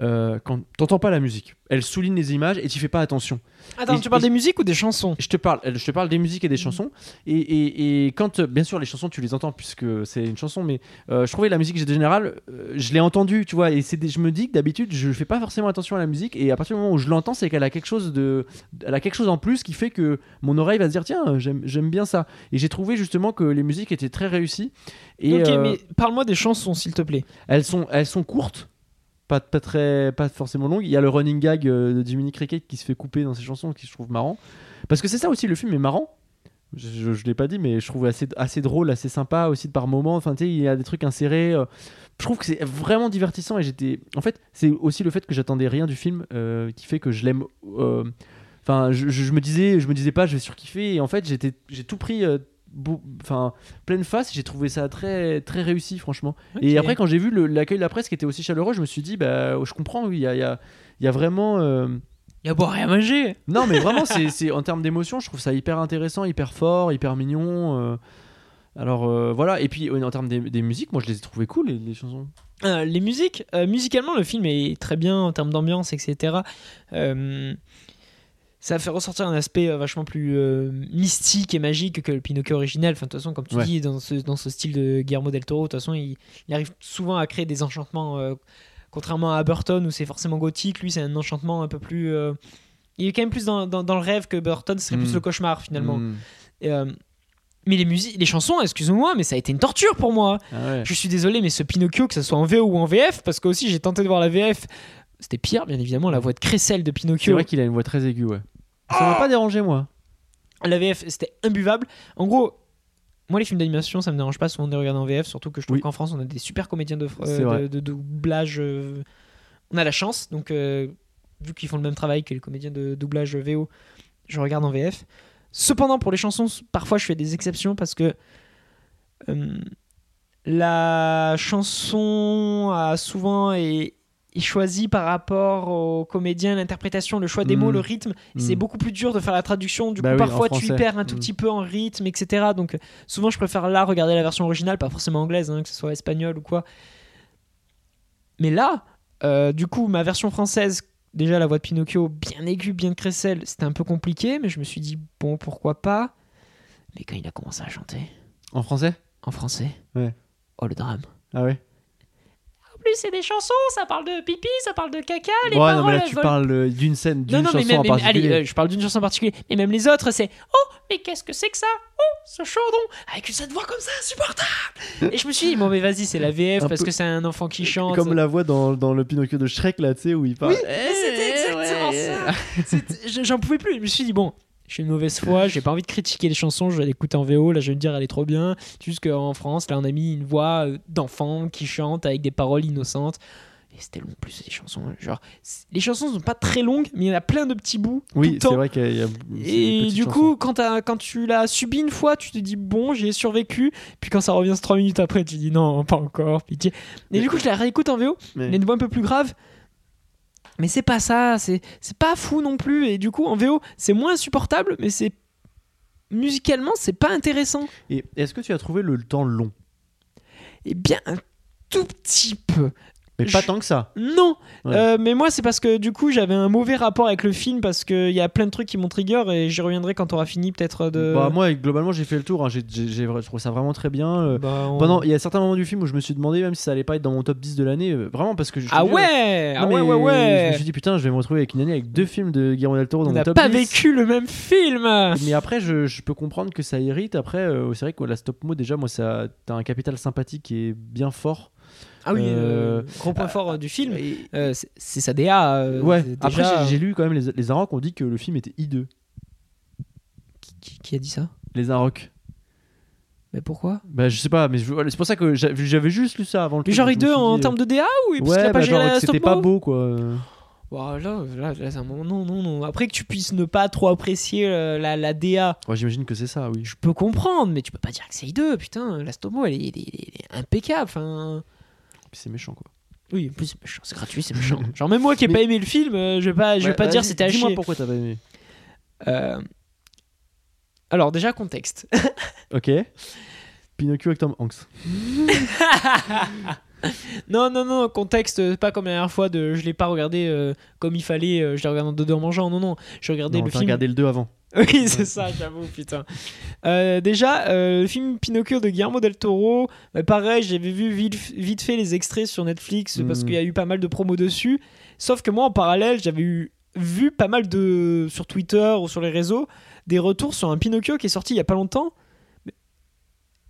euh, quand t'entends pas la musique elle souligne les images et tu fais pas attention. Attends, et- tu parles et- des musiques ou des chansons? Je te parle je te parle des musiques et des chansons. Et, et, et quand euh, bien sûr les chansons tu les entends puisque c'est une chanson mais euh, je trouvais la musique en général euh, je l'ai entendue tu vois et c'est je me dis que d'habitude je fais pas forcément attention à la musique et à partir du moment où je l'entends c'est qu'elle a quelque chose de elle a quelque chose en plus qui fait que mon oreille va se dire tiens j'aime j'aime bien ça. Et j'ai trouvé justement que les musiques étaient très réussies et Ok, euh, mais parle-moi des chansons, s'il te plaît. elles sont elles sont courtes pas, pas très pas forcément longues il y a le running gag euh, de Jiminy Cricket qui se fait couper dans ses chansons qui je trouve marrant. Parce que c'est ça aussi le film est marrant. Je, je l'ai pas dit mais je trouve assez assez drôle assez sympa aussi par moments. Enfin il y a des trucs insérés euh, je trouve que c'est vraiment divertissant et j'étais en fait c'est aussi le fait que j'attendais rien du film euh, qui fait que je l'aime enfin je, me disais je me disais pas je vais surkiffer et en fait j'ai tout pris enfin pleine face j'ai trouvé ça très très réussi franchement et après quand j'ai vu l'accueil de la presse qui était aussi chaleureux je me suis dit bah je comprends il y a, il y a- y a vraiment euh, Il y a boire et à manger. non, mais vraiment, c'est, en termes d'émotion, je trouve ça hyper intéressant, hyper fort, hyper mignon. euh. alors euh, voilà, et puis en termes des, des musiques, moi je les ai trouvées cool, les, les chansons. Euh, les musiques, euh, musicalement, le film est très bien en termes d'ambiance, etc. Ça fait ressortir un aspect euh, vachement plus euh, mystique et magique que le Pinocchio original. Enfin, de toute façon, comme tu Ouais. dis, dans ce, dans ce style de Guillermo del Toro, de toute façon, il, il arrive souvent à créer des enchantements. euh, contrairement à Burton, où c'est forcément gothique, lui, c'est un enchantement un peu plus. euh, il est quand même plus dans, dans- dans le rêve que Burton, ce serait Mm. plus le cauchemar finalement. Mm. Et, mais les musiques, les chansons, excuse-moi, mais ça a été une torture pour moi. Ah ouais. Je suis désolé, mais ce Pinocchio, que ce soit en VO ou en VF, parce que aussi j'ai tenté de voir la VF, c'était pire, bien évidemment, la voix de Cressel de C'est Pinocchio. vrai qu'il a une voix très aiguë, ouais. Ça m'a pas dérangé, moi. La VF, c'était imbuvable. En gros, moi, les films d'animation, ça me dérange pas souvent de les regarder en VF, surtout que je trouve Oui. qu'en France, on a des super comédiens de, euh, C'est vrai. de, de doublage. euh, on a la chance, donc euh, vu qu'ils font le même travail que les comédiens de doublage VO, je regarde en VF. Cependant, pour les chansons, parfois je fais des exceptions parce que euh, la chanson a souvent est, est choisie par rapport au comédien, l'interprétation, le choix des Mm. mots, le rythme. C'est Mm. beaucoup plus dur de faire la traduction. Du Bah coup, oui, parfois tu français. perds un tout Mm. petit peu en rythme, etc. Donc, souvent, je préfère là regarder la version originale, pas forcément anglaise, hein, que ce soit espagnol ou quoi. Mais là, euh, du coup, ma version française, déjà la voix de Pinocchio, bien aiguë, bien de Cressel, c'était un peu compliqué, mais je me suis dit, bon, pourquoi pas. Mais quand il a commencé à chanter En français? En français, Ouais. oh le drame. Ah ouais? C'est des chansons, ça parle de pipi, ça parle de caca, les Ouais, paroles. non, mais là, tu volent. parles euh, d'une scène, d'une Non, non, mais chanson même, en mais- particulier. allez, euh, je parle d'une chanson en particulier. Mais même les autres, c'est Oh, mais qu'est-ce que c'est que ça? Oh, ce chaudron Avec cette voix comme ça, insupportable Et je me suis dit, bon, mais vas-y, c'est la VF Un parce que c'est un enfant qui chante. Comme la voix dans, dans le Pinocchio de Shrek, là, tu sais, où il parle. Oui, mais c'était exactement ça. J'en pouvais plus. Je me suis dit, bon, je suis une mauvaise foi, j'ai pas envie de critiquer les chansons, je vais l'écouter en VO. Là, je vais me dire, elle est trop bien. C'est juste qu'en France, là, on a mis une voix euh, d'enfant qui chante avec des paroles innocentes. Et c'était long, plus, les chansons. Genre, les chansons sont pas très longues, mais il y en a plein de petits bouts. Oui, c'est vrai qu'il y a. Et du coup, quand, tu l'as subi une fois, tu te dis bon, j'y ai survécu. Puis quand ça revient trois minutes après, tu dis non, pas encore, pitié. Et du coup, je la réécoute en VO. Mais- une voix un peu plus grave. Mais c'est pas ça, c'est pas fou non plus. Et du coup, en VO, c'est moins insupportable, mais c'est. Musicalement, c'est pas intéressant. Et est-ce que tu as trouvé le temps long? Et bien, un tout petit peu. Mais pas Je- tant que ça. Non, Ouais. Euh, mais moi c'est parce que du coup j'avais un mauvais rapport avec le film parce qu'il y a plein de trucs qui m'ont trigger et j'y reviendrai quand on aura fini peut-être de. Bah, moi, globalement, j'ai fait le tour. hein. J'ai, j'ai, j'ai- je trouve ça vraiment très bien. euh, Bah, on- Pendant, il y a certains moments du film où je me suis demandé même si ça allait pas être dans mon top 10 de l'année. euh, vraiment, parce que je. Ah jure, ouais, ah ouais, ouais, Je me suis dit, putain, je vais me retrouver avec une année avec deux films de Guillermo del Toro dans On mon n'a top pas 10. vécu le même film. Mais après, je, je peux comprendre que ça irrite. Après, euh, c'est vrai que la stop mo, déjà, moi, ça, t'as un capital sympathique qui est bien fort. Ah oui, Euh, euh, gros point fort euh, du film. Euh, c'est- c'est sa DA. euh, ouais, après, j'ai, j'ai lu quand même les, les Arocs ont dit que le film était hideux. Qui, qui a dit ça? Les Arocs. Mais pourquoi? Bah, je sais pas, mais je- voilà, c'est pour ça que j'a- j'avais juste lu ça avant le Mais truc, genre donc je me hideux suis en dit, termes de DA ou euh, parce qu'il a Ouais, pas bah, géré genre la que c'était stop pas mo beau, quoi. Voilà, là, là, c'est un moment. Non, non, non. Après que tu puisses ne pas trop apprécier euh, la, la DA, Ouais, j'imagine que c'est ça, oui. je peux comprendre, mais tu peux pas dire que c'est hideux. Putain, la stop mo, elle est, elle est- elle est impeccable. Enfin. Puis c'est méchant, quoi. Oui, en plus c'est méchant, c'est gratuit, c'est méchant. Genre même moi qui ai Mais- pas aimé le film, euh, je vais pas, je vais Ouais, pas dire c'était à Dis-moi chier. pourquoi t'as pas aimé. Euh, Alors déjà contexte. Ok. Pinocchio avec Tom Hanks. non non non contexte, euh, pas comme la dernière fois de je l'ai pas regardé euh, comme il fallait, euh, je l'ai regardé en deux en mangeant. Non non, je regardais Non, le t'as film. regardé le 2 avant. Oui, c'est ça, j'avoue, putain. Euh, déjà, euh, le film Pinocchio de Guillermo del Toro, bah, pareil, j'avais vu vite, fait les extraits sur Netflix parce Mhm. qu'il y a eu pas mal de promos dessus. Sauf que moi, en parallèle, j'avais eu, vu pas mal de. sur Twitter ou sur les réseaux, des retours sur un Pinocchio qui est sorti il y a pas longtemps.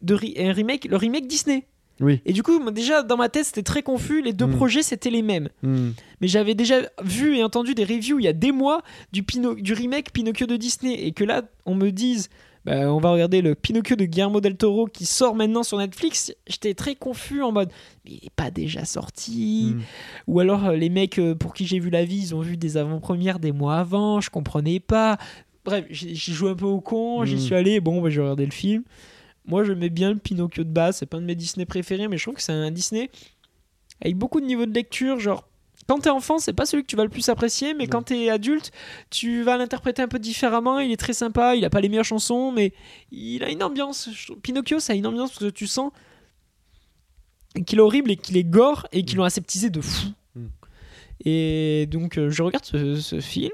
De un remake, le remake Disney. Oui. Et du coup, moi, déjà, dans ma tête, c'était très confus. Les deux Mhm. projets, c'était les mêmes Hmm. mais j'avais déjà vu et entendu des reviews il y a des mois du, Pino- du remake Pinocchio de Disney et que là on me dise bah, on va regarder le Pinocchio de Guillermo del Toro qui sort maintenant sur Netflix j'étais très confus en mode mais il n'est pas déjà sorti Hmm. ou alors euh, les mecs euh, pour qui j'ai vu la vie ils ont vu des avant-premières des mois avant je comprenais pas bref j'ai joué un peu au con j'y suis allé bon bah, j'ai regardé le film moi j'aimais bien le Pinocchio de base c'est pas un de mes Disney préférés mais je trouve que c'est un Disney avec beaucoup de niveau de lecture genre quand t'es enfant, c'est pas celui que tu vas le plus apprécier, mais quand t'es adulte, tu vas l'interpréter un peu différemment. Il est très sympa, il a pas les meilleures chansons, mais il a une ambiance. Je Pinocchio, ça a une ambiance parce que tu sens qu'il est horrible et qu'il est gore et qu'ils l'ont aseptisé de fou. Mm. Et donc, euh, je regarde ce, ce film.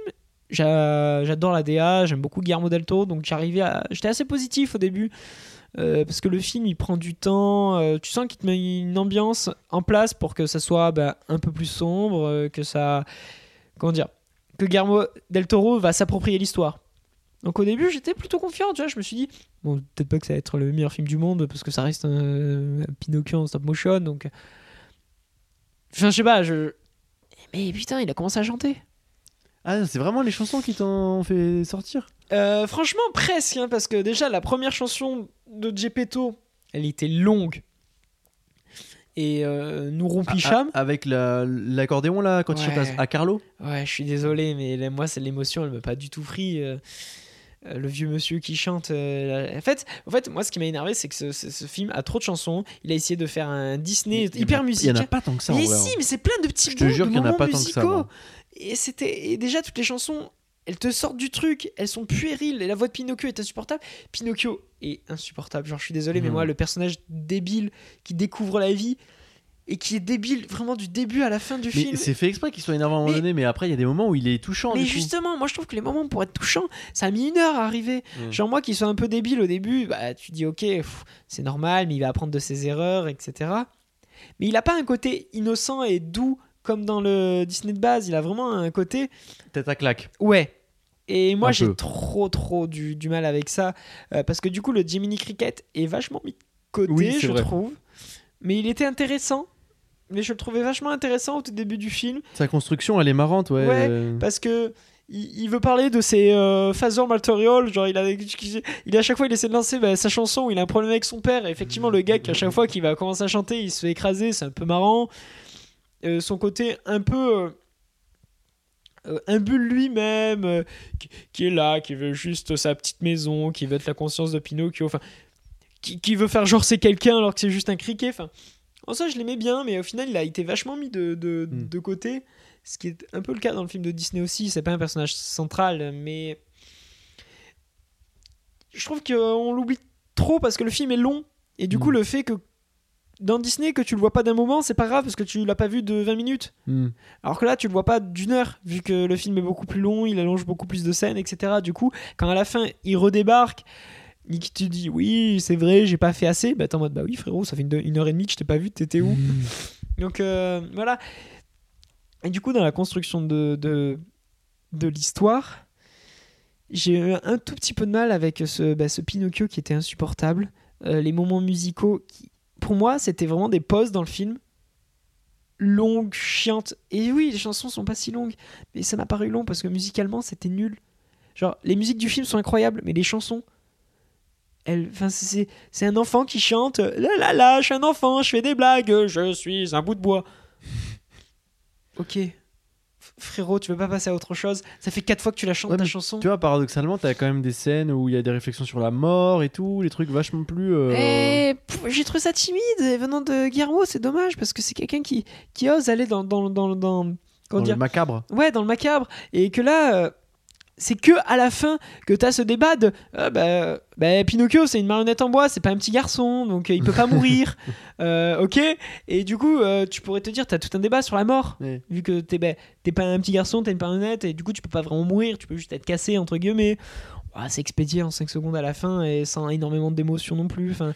J'a- J'adore la DA, j'aime beaucoup Guillermo del Toro, donc j'arrivais à... J'étais assez positif au début. Euh, parce que le film il prend du temps, euh, tu sens qu'il te met une ambiance en place pour que ça soit bah, un peu plus sombre, euh, que ça. Comment dire Que Guillermo del Toro va s'approprier l'histoire. Donc au début j'étais plutôt confiant, tu vois, je me suis dit, bon, peut-être pas que ça va être le meilleur film du monde parce que ça reste un, un Pinocchio en stop motion, donc. Enfin, je sais pas, je. Mais putain, il a commencé à chanter. Ah, c'est vraiment les chansons qui t'ont fait sortir? Euh, franchement, presque, hein, parce que déjà, la première chanson de Gepetto, elle était longue. Et euh, nous rompicham. Avec la- l'accordéon là, quand il chante à, à Carlo Ouais, je suis désolé, mais là, moi, c'est l'émotion, elle m'a pas du tout pris. euh, le vieux monsieur qui chante. en, fait, en fait, moi, ce qui m'a énervé, c'est que ce, ce- ce film a trop de chansons. Il a essayé de faire un Disney en hyper Il y en musical. a pas tant que ça en Mais vrai, si, hein. mais c'est plein de petits Je te bouts jure qu'il en a tant que ça, moi. Et c'était et déjà toutes les chansons, elles te sortent du truc, elles sont puériles et la voix de Pinocchio est insupportable. Pinocchio est insupportable. Genre je suis désolé mais Mhm. moi le personnage débile qui découvre la vie et qui est débile vraiment du début à la fin du Mais film. c'est fait exprès qu'il soit énervant à un moment Mais- donné, mais après il y a des moments où il est touchant. Mais coup. justement, moi je trouve que les moments pour être touchants, ça a mis une heure à arriver. Mm. Genre moi qui suis un peu débile au début, bah tu dis ok, c'est normal, mais il va apprendre de ses erreurs, etc. mais il a pas un côté innocent et doux comme dans le Disney de base. Il a vraiment un côté Tête à claque. Ouais. Et moi, j'ai trop, trop du, du mal avec ça. euh, parce que du coup, le Jiminy Cricket est vachement mis de côté, Oui, je vrai. trouve. Mais il était intéressant. Mais je le trouvais vachement intéressant au tout début du film. Sa construction, elle est marrante, ouais. Ouais, Euh, Parce que. Il, il veut parler de ses euh, phasors maltoriol, genre il a, il à chaque fois il essaie de lancer bah, sa chanson où il a un problème avec son père et effectivement le gars qui à chaque fois qu'il va commencer à chanter il se fait écraser, c'est un peu marrant. Euh, son côté un peu euh, euh, imbu de lui-même, euh, qui, qui est là, qui veut juste sa petite maison, qui veut être la conscience de Pinocchio, enfin, qui, qui veut faire genre c'est quelqu'un alors que c'est juste un criquet. Enfin, en ça, je l'aimais bien, mais au final, il a été vachement mis de, de, Mm. de côté. Ce qui est un peu le cas dans le film de Disney aussi. C'est pas un personnage central, mais je trouve qu'on l'oublie trop parce que le film est long. Et du Mm. coup, le fait que dans Disney, que tu le vois pas d'un moment, c'est pas grave parce que tu l'as pas vu de 20 minutes. hmm. Alors que là, tu le vois pas d'une heure, vu que le film est beaucoup plus long, il allonge beaucoup plus de scènes, etc. Du coup, quand à la fin, il redébarque, et qu'il te dit oui, c'est vrai, j'ai pas fait assez, bah t'es en mode bah oui, frérot, ça fait une, une heure et demie que je t'ai pas vu, t'étais où? Donc euh, voilà. Et du coup, dans la construction de, de, de l'histoire, j'ai eu un tout petit peu de mal avec ce, bah, ce Pinocchio qui était insupportable. Euh, les moments musicaux, qui, pour moi, c'était vraiment des pauses dans le film. Longues, chiantes. Et oui, les chansons sont pas si longues. Mais ça m'a paru long parce que musicalement, c'était nul. Genre, les musiques du film sont incroyables, mais les chansons. c'est un enfant qui chante La la la, je suis un enfant, je fais des blagues, je suis un bout de bois. Ok. Frérot, tu veux pas passer à autre chose? Ça fait quatre fois que tu la chantes Ouais, ta chanson. Tu vois, paradoxalement, t'as quand même des scènes où il y a des réflexions sur la mort et tout, les trucs vachement plus. euh, j'ai trouvé ça timide et venant de Guillermo, c'est dommage parce que c'est quelqu'un qui, qui ose aller dans, dans, dans, dans- dans dire? le macabre. ouais dans le macabre et que là euh, c'est que à la fin que t'as ce débat de euh, bah, bah, Pinocchio c'est une marionnette en bois c'est pas un petit garçon donc euh, il peut pas mourir. Euh, ok. Et du coup euh, tu pourrais te dire t'as tout un débat sur la mort vu que t'es bah, t'es pas un petit garçon t'es une marionnette et du coup tu peux pas vraiment mourir tu peux juste être cassé entre guillemets. Ah, c'est expédié en 5 secondes à la fin et sans énormément d'émotions non plus enfin.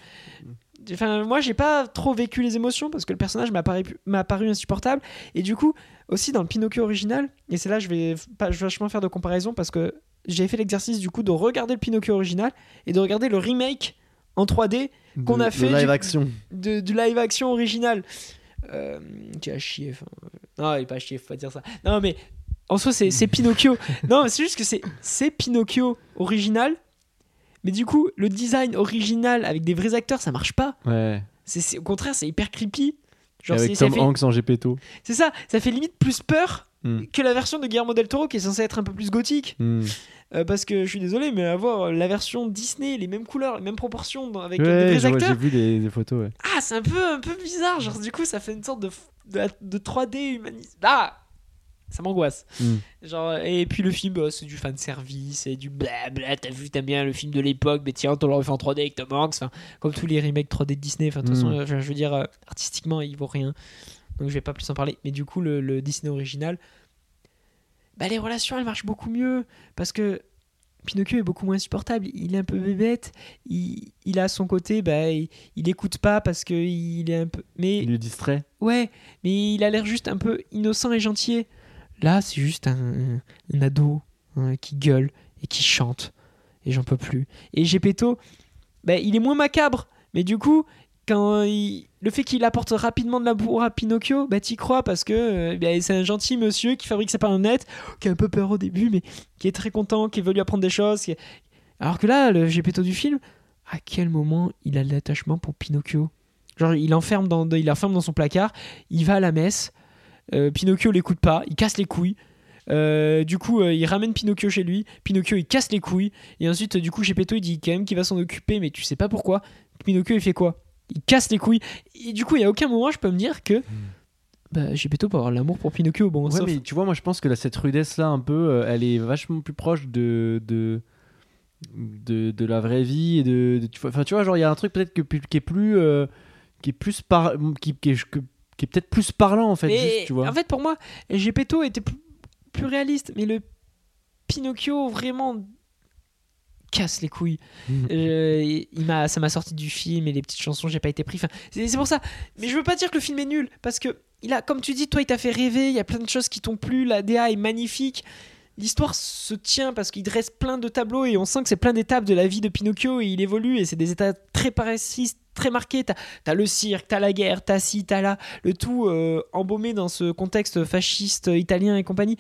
Enfin, moi, j'ai pas trop vécu les émotions parce que le personnage m'a paru, m'a paru insupportable. Et du coup, aussi dans le Pinocchio original, et c'est là je vais pas je vais vachement faire de comparaison parce que j'ai fait l'exercice du coup de regarder le Pinocchio original et de regarder le remake en 3D Qu'on a fait live du- action. de, du live action original. Euh, qui a chier. enfin, euh, non, il est pas chier, faut pas dire ça. Non, mais en soi, c'est Pinocchio. non, mais c'est juste que c'est Pinocchio original. Mais du coup, le design original avec des vrais acteurs, ça marche pas. Ouais. C'est- au contraire, c'est hyper creepy. Genre, avec c'est ça Tom fait- Hanks en Gepetto. c'est ça, ça fait limite plus peur Hmm. que la version de Guillermo del Toro qui est censée être un peu plus gothique. Hmm. Euh, parce que je suis désolé, mais avoir la version Disney, les mêmes couleurs, les mêmes proportions dans- avec Ouais, vrais vois, acteurs, j'ai vu des, des photos. Ouais. ah, c'est un peu, un peu bizarre. Genre, du coup, ça fait une sorte de, de, de 3D humanisme. Ah Ça m'angoisse. Hmm. Genre, et puis le film, bah, c'est du fan service, c'est du blabla. T'as vu, t'aimes bien le film de l'époque, mais tiens, on fait en 3D avec Tom Hanks. Comme tous les remakes 3D de Disney. De toute Mm. façon, euh, je veux dire, euh, artistiquement, il vaut rien. Donc, je vais pas plus en parler. Mais du coup, le, le Disney original, bah, les relations, elles marchent beaucoup mieux. Parce que Pinocchio est beaucoup moins supportable. Il est un peu bébête. Il, il a son côté, bah, il, il écoute pas parce que il est un peu. Mais Il le distrait. Ouais, mais il a l'air juste un peu innocent et gentil. Là, c'est juste un, ado hein, qui gueule et qui chante. Et j'en peux plus. Et Gepetto, bah, il est moins macabre. Mais du coup, quand le fait qu'il apporte rapidement de l'amour à Pinocchio, bah, t'y crois parce que euh, bah, c'est un gentil monsieur qui fabrique sa marionnette, qui a un peu peur au début, mais qui est très content, qui veut lui apprendre des choses. qui- Alors que là, le Gepetto du film, à quel moment il a de l'attachement pour Pinocchio? Genre, il l'enferme dans, il l'enferme dans son placard, il va à la messe, Pinocchio l'écoute pas, il casse les couilles. Euh, du coup, euh, il ramène Pinocchio chez lui. Pinocchio, il casse les couilles. Et ensuite, euh, du coup, Gepetto, il dit quand même qu'il va s'en occuper, mais tu sais pas pourquoi. Pinocchio, il fait quoi? Il casse les couilles. Et du coup, il y a aucun moment, je peux me dire que bah, Gepetto peut avoir l'amour pour Pinocchio. Bon, Ouais, sauf- mais tu vois, moi je pense que là, cette rudesse-là, un peu, euh, elle est vachement plus proche de. de... De, de la vraie vie et de, de- tu vois enfin tu vois genre il y a un truc peut-être que, qui est plus euh, qui est plus par qui, qui est, que- qui est peut-être plus parlant en fait juste, tu vois en fait, pour moi, Gepetto était plus, plus réaliste, mais le Pinocchio vraiment casse les couilles. Mm. Euh, il m'a, ça m'a sorti du film et les petites chansons, j'ai pas été pris. Enfin, c'est, c'est pour ça. Mais je veux pas dire que le film est nul parce que il a, comme tu dis, toi, il t'a fait rêver. Il y a plein de choses qui t'ont plu. La DA est magnifique. L'histoire se tient parce qu'il dresse plein de tableaux et on sent que c'est plein d'étapes de la vie de Pinocchio et il évolue et c'est des états très précis, très marqués. T'as, t'as le cirque, t'as la guerre, t'as ci, t'as là, le tout euh, embaumé dans ce contexte fasciste euh, italien et compagnie.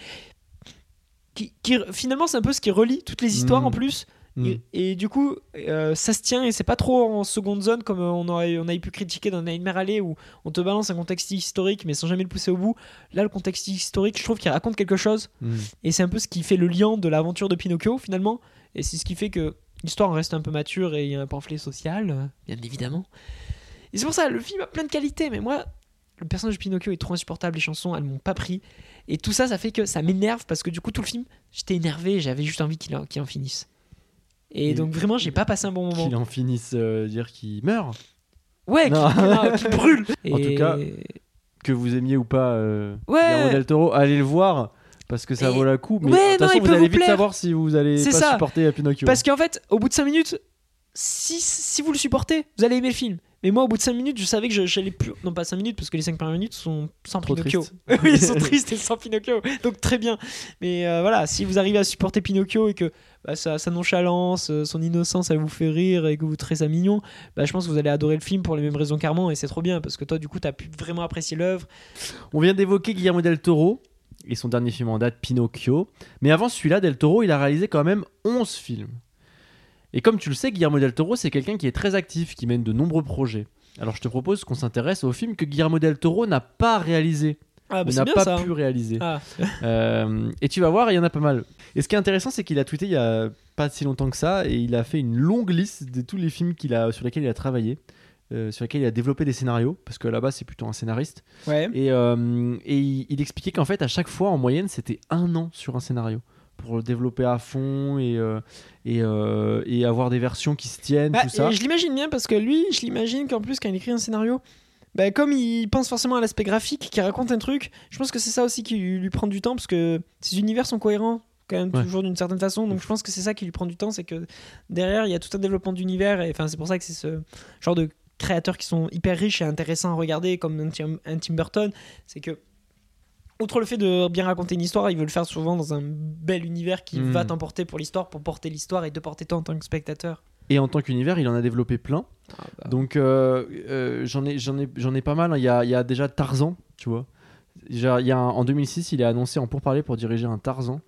Qui, qui- finalement, c'est un peu ce qui relie toutes les histoires Mhm. en plus. Mm. Et, et du coup, euh, ça se tient et c'est pas trop en seconde zone comme on aurait on avait pu critiquer dans Nightmare Alley où on te balance un contexte historique mais sans jamais le pousser au bout. Là, le contexte historique, je trouve qu'il raconte quelque chose Mm. et c'est un peu ce qui fait le lien de l'aventure de Pinocchio finalement. Et c'est ce qui fait que l'histoire reste un peu mature et il y a un pamphlet social, bien évidemment. Et c'est pour ça, le film a plein de qualités, mais moi, le personnage de Pinocchio est trop insupportable, les chansons, elles m'ont pas pris. Et tout ça, ça fait que ça m'énerve parce que du coup, tout le film, j'étais énervé, j'avais juste envie qu'il en, en finisse. Et Et- donc, vraiment, j'ai pas passé un bon moment. Qu'il en finisse, euh, dire qu'il meurt. Ouais, qu'il brûle. En Et- tout cas, Que vous aimiez ou pas euh, Ouais. Del Toro, allez le voir parce que ça Et- vaut la coup. Mais Ouais, de toute façon, vous allez vous vite plaire. savoir si vous allez pas ça. supporter Pinocchio. Parce qu'en fait, au bout de 5 minutes, si, si vous le supportez, vous allez aimer le film. Mais moi, au bout de 5 minutes, je savais que je- j'allais plus. Non, pas 5 minutes, parce que les 5 premières minutes sont sans Trop Pinocchio. oui, ils sont tristes et sans Pinocchio. Donc très bien. Mais euh, voilà, si vous arrivez à supporter Pinocchio et que bah, sa, sa nonchalance, euh, son innocence, elle vous fait rire et que vous trouvez ça mignon, bah, je pense que vous allez adorer le film pour les mêmes raisons qu'Armand. Et c'est trop bien, parce que toi, du coup, t'as pu vraiment apprécier l'œuvre. On vient d'évoquer Guillermo del Toro et son dernier film en date, Pinocchio. Mais avant celui-là, del Toro, il a réalisé quand même 11 films. Et comme tu le sais, Guillermo del Toro, c'est quelqu'un qui est très actif, qui mène de nombreux projets. Alors je te propose qu'on s'intéresse aux films que Guillermo del Toro n'a pas réalisé, Ah, bah, n'a pas ça. pu réaliser. Ah. Euh, et tu vas voir, il y en a pas mal. Et ce qui est intéressant, c'est qu'il a tweeté il y a pas si longtemps que ça, et il a fait une longue liste de tous les films qu'il a, sur lesquels il a travaillé, euh, sur lesquels il a développé des scénarios, parce que là-bas c'est plutôt un scénariste. Ouais. Et, euh, et il, il expliquait qu'en fait, à chaque fois, en moyenne, c'était un an sur un scénario pour le développer à fond et, euh, et, et avoir des versions qui se tiennent, Bah, tout ça. Je l'imagine bien parce que lui, je l'imagine qu'en plus, quand il écrit un scénario, bah, comme il pense forcément à l'aspect graphique, qui raconte un truc, je pense que c'est ça aussi qui lui prend du temps parce que ses univers sont cohérents quand même Ouais. toujours d'une certaine façon. Donc je pense que c'est ça qui lui prend du temps, c'est que derrière, il y a tout un développement d'univers et enfin, c'est pour ça que c'est ce genre de créateurs qui sont hyper riches et intéressants à regarder comme un Tim, un Tim Burton. C'est que. Outre le fait de bien raconter une histoire, il veut le faire souvent dans un bel univers qui Mm. va t'emporter pour l'histoire, pour porter l'histoire et te porter toi en tant que spectateur. Et en tant qu'univers, il en a développé plein. Ah, bah. Donc euh, euh, j'en ai, j'en ai, j'en ai pas mal. hein. Il y a, il y a déjà Tarzan, tu vois. Il y a un- en 2006, il est annoncé en pourparler pour diriger un Tarzan.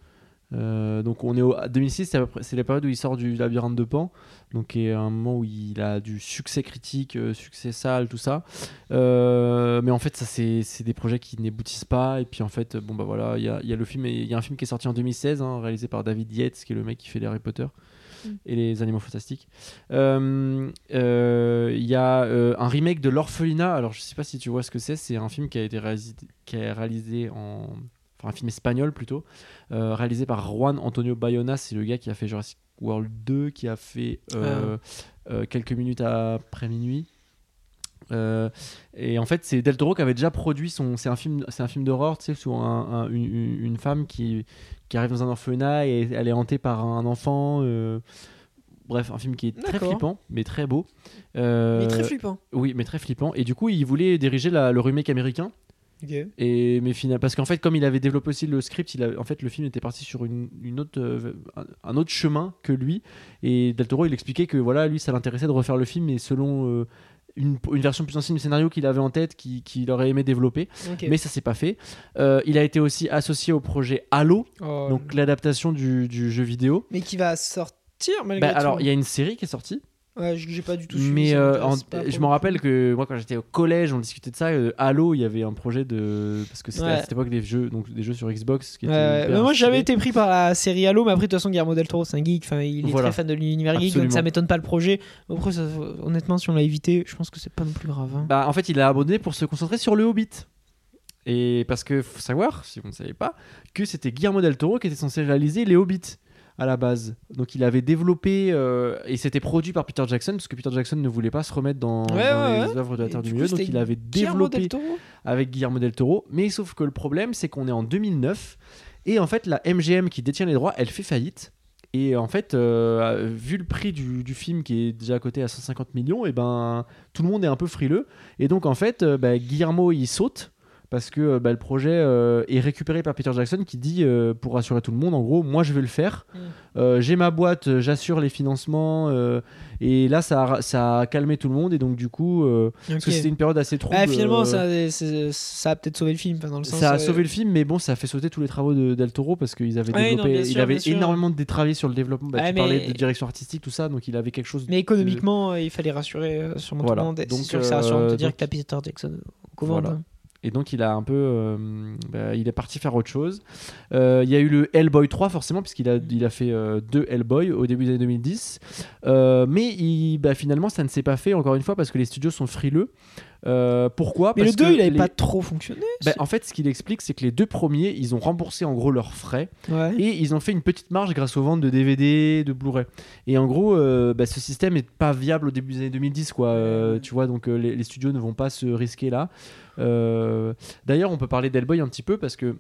Euh, donc on est au 2006, c'est, peu la période où il sort du labyrinthe de Pan, donc qui est un moment où il a du succès critique, euh, succès sale, tout ça. Euh, mais en fait, ça c'est, c'est des projets qui n'aboutissent pas. Et puis en fait, bon bah voilà, il y a, il y a le film, il y a un film qui est sorti en 2016, hein, réalisé par David Yates, qui est le mec qui fait les Harry Potter Mm. et les Animaux Fantastiques. Il y a un remake de L'Orphelinat. Alors, je sais pas si tu vois ce que c'est. C'est un film qui a été réalisé, qui est réalisé en. Enfin, un film espagnol plutôt. euh, réalisé par Juan Antonio Bayona. C'est le gars qui a fait Jurassic World 2, qui a fait euh, euh, quelques minutes après minuit. Et en fait, c'est Del Toro qui avait déjà produit son. C'est un film, c'est un film d'horreur, tu sais, sur un- un- une, femme qui, qui arrive dans un orphelinat et elle est hantée par un enfant. bref, un film qui est très flippant, mais très beau. Euh, Mais très flippant. Oui, mais très flippant. Et du coup, il voulait diriger la- le remake américain. Et mais final, parce qu'en fait, comme il avait développé aussi le script, il a- en fait, le film était parti sur une, une autre, euh, un, autre chemin que lui. Et Del Toro, il expliquait que voilà, lui, ça l'intéressait de refaire le film, mais selon euh, une, une version plus ancienne du scénario qu'il avait en tête, qui- qu'il aurait aimé développer. Mais ça s'est pas fait. Euh, il a été aussi associé au projet Halo, Oh, donc l'adaptation du, du jeu vidéo. Mais qui va sortir malgré Bah, tout. alors, il y a une série qui est sortie. Ouais, j'ai pas du tout suivi. Mais euh, en- je le me coup. rappelle que moi quand j'étais au collège, on discutait de ça. euh, Halo, il y avait un projet de parce que c'était Ouais. à cette époque des jeux donc des jeux sur Xbox qui Ouais, Mais moi j'avais été pris par la série Halo, mais après de toute façon Guillermo del Toro c'est un geek, enfin il est Voilà. très fan de l'univers geek, donc ça m'étonne pas le projet. Après ça- honnêtement si on l'a évité, je pense que c'est pas non plus grave. hein. Bah, en fait, il a abandonné pour se concentrer sur le Hobbit. Et parce que faut savoir, si vous ne savez pas, que c'était Guillermo del Toro qui était censé réaliser les Hobbits à la base. Donc il avait développé euh, et c'était produit par Peter Jackson parce que Peter Jackson ne voulait pas se remettre dans, Ouais, dans ouais, les œuvres de la Terre du Milieu. Donc il avait Guillermo développé del Toro avec Guillermo del Toro. Mais sauf que le problème, c'est qu'on est en 2009 et en fait la MGM qui détient les droits, elle fait faillite. Et en fait, euh, vu le prix du, du film qui est déjà coté à 150 millions, et ben tout le monde est un peu frileux. Et donc en fait, euh, bah, Guillermo il saute parce que euh, bah, le projet euh, est récupéré par Peter Jackson qui dit euh, pour rassurer tout le monde, en gros, moi je vais le faire. Mm. Euh, J'ai ma boîte, j'assure les financements. et là, ça a, ça a calmé tout le monde. Et donc du coup, parce que c'était une période assez trouble. Ah, finalement, ça, a- c'est- ça a peut-être sauvé le film. dans le sens, ça a sauvé le film, mais bon, ça a fait sauter tous les travaux de Del Toro parce qu'ils avaient Ouais, non, développé, il avait énormément de travaillé sur le développement. Bah, Ouais, tu parlais de direction artistique, tout ça, donc il avait quelque chose. Mais économiquement, il fallait rassurer sûrement Voilà. tout le monde. Donc, C'est sûr que ça rassure de dire que t'as Peter Jackson commandes. Voilà. Et donc il a un peu, euh, bah, il est parti faire autre chose. Euh, Il y a eu le Hellboy 3 forcément puisqu'il a, il a fait euh, deux Hellboy au début des années 2010. Euh, mais il, bah, finalement ça ne s'est pas fait encore une fois parce que les studios sont frileux. Euh, pourquoi? Mais Parce le 2, que il avait les- pas trop fonctionné. Bah, en fait, ce qu'il explique, c'est que les deux premiers, ils ont remboursé en gros leurs frais Ouais. et ils ont fait une petite marge grâce aux ventes de DVD, de Blu-ray. Et en gros, euh, bah, ce système n'est pas viable au début des années 2010, quoi. Euh, tu vois, donc les, les studios ne vont pas se risquer là. Euh, D'ailleurs, on peut parler d'Hellboy un petit peu parce que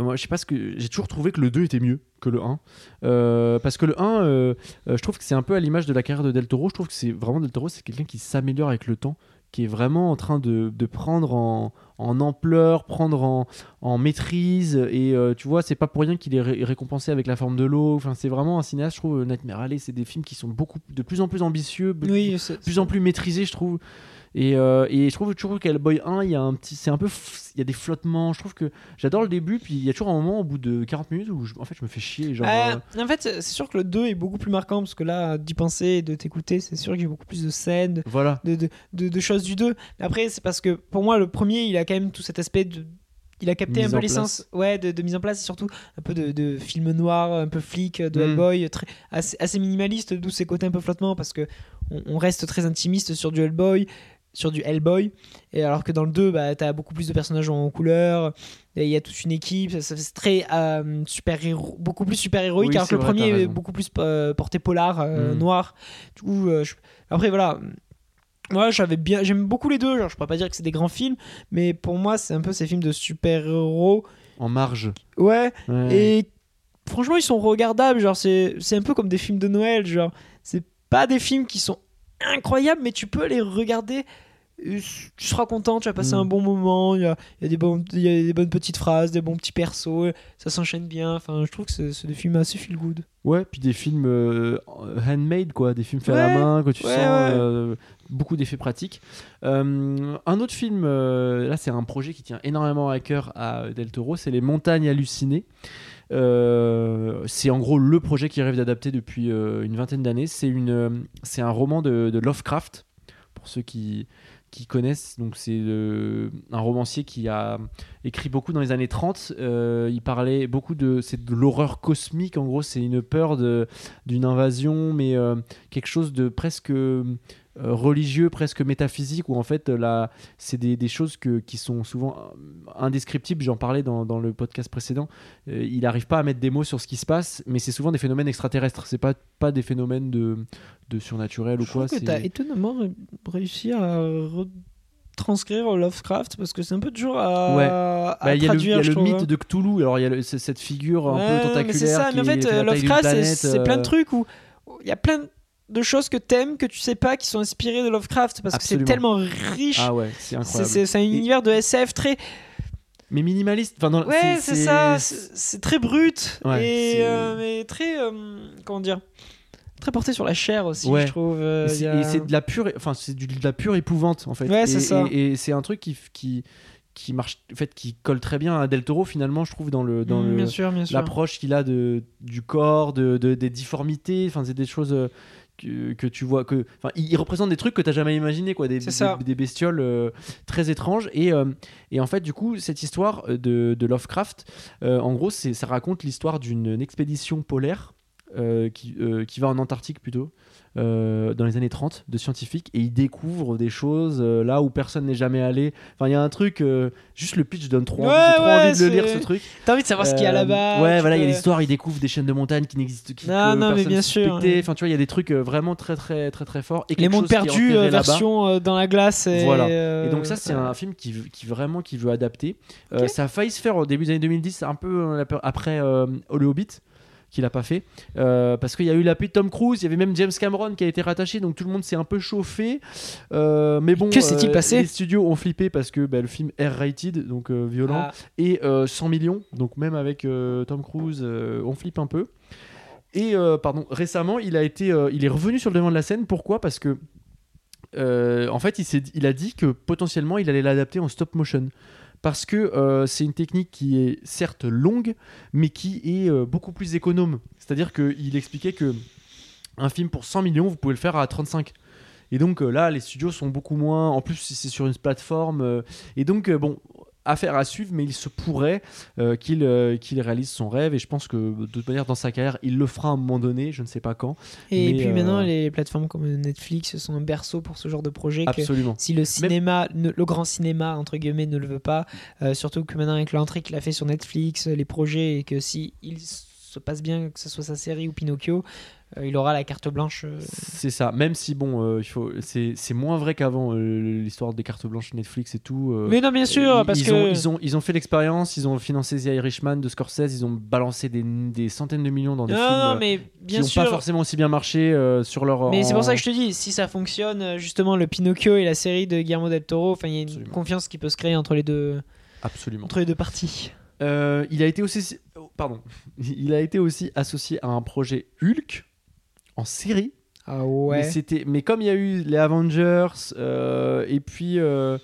moi, je sais pas ce que j'ai toujours trouvé que le 2 était mieux que le 1 Euh, parce que le 1 euh, euh, je trouve que c'est un peu à l'image de la carrière de Del Toro. Je trouve que c'est vraiment Del Toro c'est quelqu'un qui s'améliore avec le temps qui est vraiment en train de, de prendre en, en ampleur prendre en, en maîtrise. Et tu vois c'est pas pour rien qu'il est ré- récompensé avec la forme de l'eau. Enfin c'est vraiment un cinéaste je trouve Nightmare Alley c'est des films qui sont beaucoup de plus en plus ambitieux de Oui, plus en plus maîtrisés je trouve et, euh, et je trouve toujours qu'Hellboy 1 il y a un petit c'est un peu il y a des flottements je trouve que j'adore le début puis il y a toujours un moment au bout de 40 minutes où je- en fait je me fais chier genre Ah, euh, en fait, c'est sûr que le 2 est beaucoup plus marquant parce que là, d'y penser et de t'écouter, c'est sûr que j'ai beaucoup plus de scènes, de, voilà de, de, de- de choses du 2. Mais après, c'est parce que pour moi, le premier, il a quand même tout cet aspect de. Il a capté Mise un peu en l'essence ouais, de, de mise en place et surtout un peu de, de film noir, un peu flic, de Mm. Hellboy, très, assez, assez minimaliste, d'où ses côtés un peu flottement parce que on, on reste très intimiste sur du Hellboy, sur du Hellboy. Et alors que dans le 2, bah, t'as beaucoup plus de personnages en couleur, il y a toute une équipe, ça, ça- c'est très euh, super héros, beaucoup plus super héroïque, Oui, alors que le premier est beaucoup plus euh, porté polar, euh, Mm. noir. Du coup, je- après voilà. Moi, j'avais bien, j'aime beaucoup les deux. Genre, je pourrais pas dire que c'est des grands films, mais pour moi, c'est un peu ces films de super-héros. en marge Ouais. Ouais. Et franchement, ils sont regardables. Genre, c'est, c'est un peu comme des films de Noël. Genre, c'est pas des films qui sont incroyables, mais tu peux les regarder. euh, Tu seras content, tu vas passer Mm. un bon moment. Il y a, il y a des bons, il y a des bonnes petites phrases, des bons petits persos. Ça s'enchaîne bien. Enfin, je trouve que c'est, des films assez feel good. Ouais, puis des films euh, handmade, quoi, des films faits à la main, que tu ouais, sens, ouais. euh, beaucoup d'effets pratiques. Euh, un autre film, là c'est un projet qui tient énormément à cœur à Del Toro, c'est Les Montagnes Hallucinées. Euh, c'est en gros le projet qu'il rêve d'adapter depuis euh, une vingtaine d'années. C'est une, euh, c'est un roman de, Lovecraft, pour ceux qui, connaissent. Donc c'est un romancier qui a écrit beaucoup dans les années 30. Euh, il parlait beaucoup de, c'est de l'horreur cosmique. En gros, c'est une peur d'une invasion, mais quelque chose de presque religieux, presque métaphysique, où en fait, là, c'est des, des choses que, qui sont souvent euh, indescriptibles. J'en parlais dans, dans le podcast précédent. Euh, il n'arrive pas à mettre des mots sur ce qui se passe, mais c'est souvent des phénomènes extraterrestres. C'est pas, pas des phénomènes de, de surnaturel ou Je quoi. trouve que t'as étonnamment ré- réussi à retranscrire Lovecraft parce que c'est un peu dur à, Ouais. à Bah, Il y a le, il y traduire. a je le mythe de Cthulhu. Alors il y a le- cette figure un Ouais, peu tentaculaire. mais c'est ça. qui Mais en fait, euh, Lovecraft, c'est- plein de euh, trucs où il y a plein de choses que t'aimes que tu sais pas qui sont inspirées de Lovecraft parce Absolument. que c'est tellement riche. Ah ouais, c'est incroyable. c'est- un Et- univers de SF très. Mais minimaliste. Enfin, dans- Ouais, c'est ça. c'est- très brut Ouais, et euh, mais très euh, comment dire très porté sur la chair aussi. Ouais. Je trouve. euh, Et c'est a- de la pure, enfin c'est de la pure épouvante en fait. Ouais, Et- c'est ça. Et, et c'est un truc qui qui qui marche, en fait, qui colle très bien à Del Toro finalement, je trouve dans le dans Mm, l'approche qu'il a de du corps, de, de- des difformités. Enfin, c'est des choses. Que, que tu vois que enfin il il représente des trucs que tu jamais imaginé quoi des, des, des bestioles euh, très étranges. Et, euh, et en fait du coup cette histoire euh, de, de Lovecraft euh, en gros c'est ça raconte l'histoire d'une expédition polaire qui, euh, qui va en Antarctique plutôt euh, dans les années 30 de scientifiques et ils découvrent des choses euh, là où personne n'est jamais allé enfin il y a un truc euh, juste le pitch donne trop Ouais, envie, j'ai trop ouais, envie de le lire ce truc T'as envie de savoir ce qu'il y a euh, là-bas. Ouais, voilà, il y a l'histoire, ils découvrent des chaînes de montagne qui n'existent qui, Non, non, mais bien sûr. Enfin, tu vois, il y a des trucs euh, vraiment très, très, très, très forts. Et Les mondes perdus, euh, version euh, dans la glace. Et, Voilà. euh, Et donc ça, c'est ouais. un film qui, vraiment qui veut adapter. Euh, ça a failli se faire au début des années 2010, un peu euh, après euh, Le Hobbit. Qu'il a pas fait Euh, parce qu'il y a eu l'appui de Tom Cruise, il y avait même James Cameron qui a été rattaché, donc tout le monde s'est un peu chauffé. Euh, mais bon, Que s'est-il passé Les studios ont flippé parce que bah, le film est rated, donc euh, violent, Ah, et euh, 100 millions, donc même avec euh, Tom Cruise, euh, on flippe un peu. Et euh, pardon, récemment, il a été, euh, il est revenu sur le devant de la scène. Pourquoi? Parce que euh, en fait, il a dit que potentiellement, il allait l'adapter en stop motion. Parce que euh, c'est une technique qui est certes longue, mais qui est euh, beaucoup plus économe. C'est-à-dire qu'il expliquait que un film pour 100 millions, vous pouvez le faire à 35. Et donc euh, là, les studios sont beaucoup moins. En plus, c'est sur une plateforme. et donc, bon, affaire à suivre, mais il se pourrait euh, qu'il euh, qu'il réalise son rêve. Et je pense que de toute manière, dans sa carrière, il le fera à un moment donné. Je ne sais pas quand. Et Mais, puis euh, maintenant, les plateformes comme Netflix sont un berceau pour ce genre de projet. que Absolument. si le cinéma, ne- le grand cinéma entre guillemets, ne le veut pas, euh, surtout que maintenant avec l'entrée qu'il a fait sur Netflix, euh, les projets, et que si il se passe bien, que ce soit sa série ou Pinocchio, euh, il aura la carte blanche. euh, C'est ça. Même si, bon, euh, il faut, c'est c'est moins vrai qu'avant, l'histoire des cartes blanches Netflix et tout. Mais non, bien sûr, parce ils que ont, ils, ont, ils ont fait l'expérience, ils ont financé The Irishman de Scorsese, ils ont balancé des, des centaines de millions dans des non, films non, mais qui bien n'ont sûr. pas forcément aussi bien marché sur leur. Mais c'est pour ça que je te dis, si ça fonctionne, justement, le Pinocchio et la série de Guillermo del Toro, il y a une Absolument. confiance qui peut se créer entre les deux, Absolument. entre les deux parties. Euh, il a été aussi, pardon, il a été aussi associé à un projet Hulk en série. Ah Mais ouais. c'était, mais comme il y a eu les Avengers euh, et puis euh,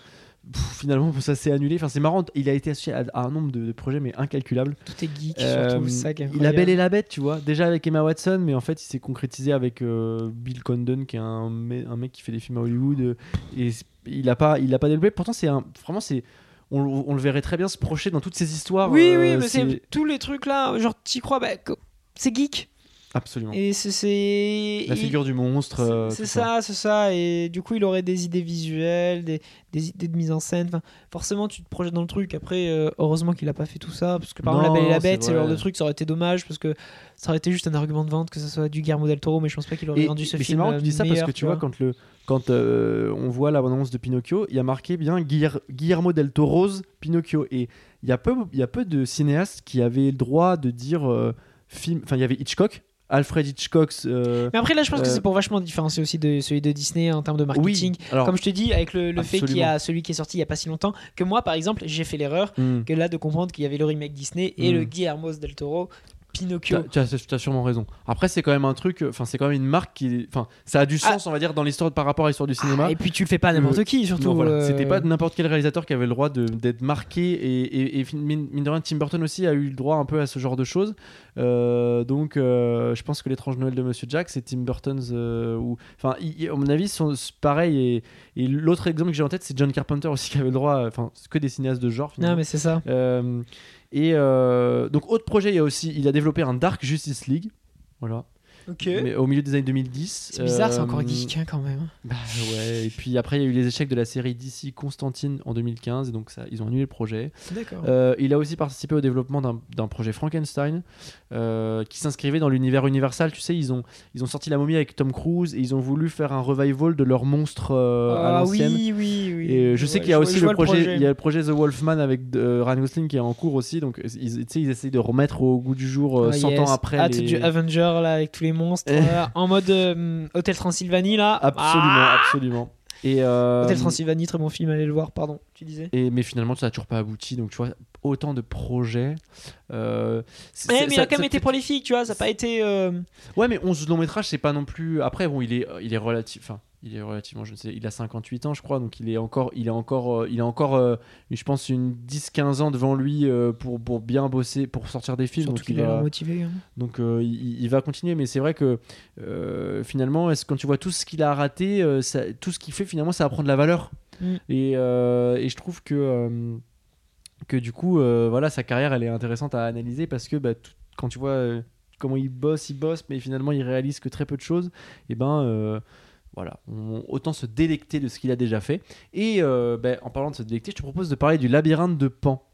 pff, finalement ça s'est annulé. Enfin c'est marrant. Il a été associé à, à un nombre de, de projets mais incalculables. Tout est geek, surtout ça qui est il a incroyable. Belle et la Bête, tu vois. Déjà avec Emma Watson, mais en fait il s'est concrétisé avec Bill Condon qui est un, me- un mec qui fait des films à Hollywood et il a pas, il a pas développé. Pourtant c'est un, vraiment c'est, on, on le verrait très bien se projeter dans toutes ces histoires. Oui, euh, oui, mais c'est tous les trucs là, genre t'y crois, bah, c'est geek. absolument. Et c'est-. La il- figure du monstre. euh, C'est tout ça, c'est ça. Et du coup, il aurait des idées visuelles, des, des idées de mise en scène. Enfin, forcément, tu te projettes dans le truc. Après, euh, heureusement qu'il a pas fait tout ça. Parce que par exemple, La Belle et la Bête, c'est le genre de truc, ça aurait été dommage. Parce que ça aurait été juste un argument de vente que ce soit du Guillermo del Toro. Mais je pense pas qu'il aurait Et, vendu ce mais c'est film. marrant que tu dis ça parce que tu vois, quand, le, quand euh, on voit la bande-annonce de Pinocchio, il y a marqué bien Guiller- Guillermo del Toro's Pinocchio. Et il y, a peu, il y a peu de cinéastes qui avaient le droit de dire euh, film. Enfin, il y avait Hitchcock, Alfred Hitchcock. euh, Mais après, là, je pense que c'est pour vachement différencier aussi de celui de Disney en termes de marketing. oui, alors. Comme je te dis, avec le, le fait qu'il y a celui qui est sorti il y a pas si longtemps, que moi, par exemple, j'ai fait l'erreur hmm, que là de comprendre qu'il y avait le remake Disney et Mm. le Guillermo del Toro Pinocchio. Tu as, sûrement raison. Après, c'est quand même un truc. Enfin, c'est quand même une marque qui. Enfin, ça a du sens, on va dire, dans l'histoire par rapport à l'histoire du cinéma. Ah, et puis tu le fais pas n'importe qui, surtout. Non, voilà. euh, C'était pas n'importe quel réalisateur qui avait le droit d'être marqué et, et, et mine, de rien, Tim Burton aussi a eu le droit un peu à ce genre de choses. Euh, donc, euh, je pense que l'étrange Noël de Monsieur Jack, c'est Tim Burton's. euh, ou enfin, à mon avis, sont pareil. Et, et l'autre exemple que j'ai en tête, c'est John Carpenter aussi qui avait le droit. Enfin, que des cinéastes de genre. Non, finalement. mais c'est ça. Et euh, donc, autre projet, il y a aussi, il a développé un Dark Justice League. Voilà. Ok. Mais au milieu des années 2010. C'est bizarre, c'est Euh, encore geek hein, quand même. bah ouais, et puis après il y a eu les échecs de la série DC Constantine en 2015, et donc ça, ils ont annulé le projet. D'accord. Euh, il a aussi participé au développement d'un d'un projet Frankenstein euh, qui s'inscrivait dans l'univers Universal. Tu sais, ils ont, ils ont sorti la momie avec Tom Cruise et ils ont voulu faire un revival de leur monstre euh, à ah l'ancienne. oui, oui, oui. Et euh, je sais Ouais, qu'il y a aussi je le projet, il y a le projet The Wolfman avec euh, Ryan Gosling qui est en cours aussi, donc ils, tu sais, ils essayent de remettre au goût du jour euh, Ah, 100 yes. ans après. Hâte les- du Avenger là avec tous les monstres Eh. là, en mode euh, Hôtel Transylvanie là. Absolument, Ah absolument. Et euh, Hôtel Transylvanie, très bon film, allez le voir, pardon, tu disais. Et, mais finalement, ça n'a toujours pas abouti. Donc, tu vois, autant de projets. euh, mais il a quand même été prolifique, tu vois, ça n'a pas été. euh, Ouais, mais 11 longs métrages, c'est pas non plus. Après, bon, il est, il est relatif. Enfin, il est relativement. Je ne sais, il a 58 ans, je crois. Donc, il est encore. Il est encore. euh, il a encore. euh, je pense une 10-15 ans devant lui euh, pour, pour bien bosser, pour sortir des films. Surtout donc, il est va- motivé. hein. donc euh, il, il va continuer, mais c'est vrai que euh, finalement, est-ce quand tu vois tout ce qu'il a raté, euh, ça- tout ce qu'il fait finalement, ça va prendre de la valeur. Mm. Et, euh, et je trouve que euh, que du coup, euh, voilà, sa carrière, elle est intéressante à analyser parce que bah, quand tu vois euh, comment il bosse, il bosse, mais finalement, il réalise que très peu de choses. Et ben euh, voilà, autant se délecter de ce qu'il a déjà fait. Et ben, en parlant de se délecter, je te propose de parler du labyrinthe de Pan.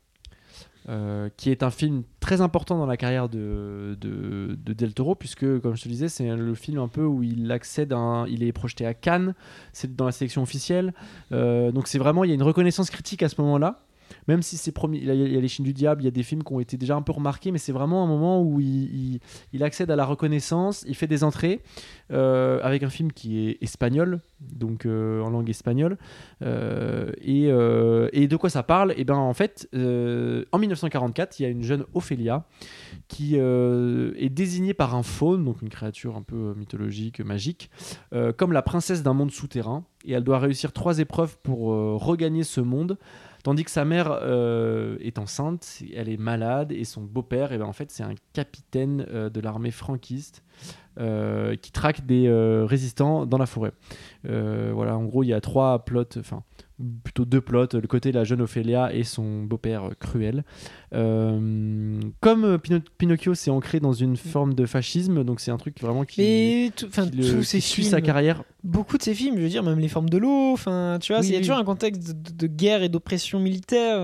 qui est un film très important dans la carrière de, de, de Del Toro, puisque, comme je te disais, c'est le film un peu où il accède Il est projeté à Cannes, c'est dans la sélection officielle. Donc, c'est vraiment. Il y a une reconnaissance critique à ce moment-là. Même si c'est premiers, il y, a, les Chines du diable, il y a des films qui ont été déjà un peu remarqués, mais c'est vraiment un moment où il, accède à la reconnaissance, il fait des entrées euh, avec un film qui est espagnol, donc euh, en langue espagnole. Euh, et, de quoi ça parle? Et ben en fait, en 1944, il y a une jeune Ophélia qui est désignée par un faune, donc une créature un peu mythologique, magique, comme la princesse d'un monde souterrain. Et elle doit réussir trois épreuves pour regagner ce monde. Tandis que sa mère euh, est enceinte, elle est malade, et son beau-père, eh ben, en fait, c'est un capitaine euh, de l'armée franquiste euh, qui traque des euh, résistants dans la forêt. Euh, voilà, en gros, il y a trois plots, enfin plutôt deux plots, le côté de la jeune Ophélia et son beau-père cruel. Comme Pino- Pinocchio s'est ancré dans une forme de fascisme, donc c'est un truc vraiment qui, Mais tout- qui le- tous ces qui suit sa carrière. beaucoup de ces films, je veux dire, même les formes de l'eau, enfin, tu vois, Oui, il y a oui. toujours un contexte de, de guerre et d'oppression militaire.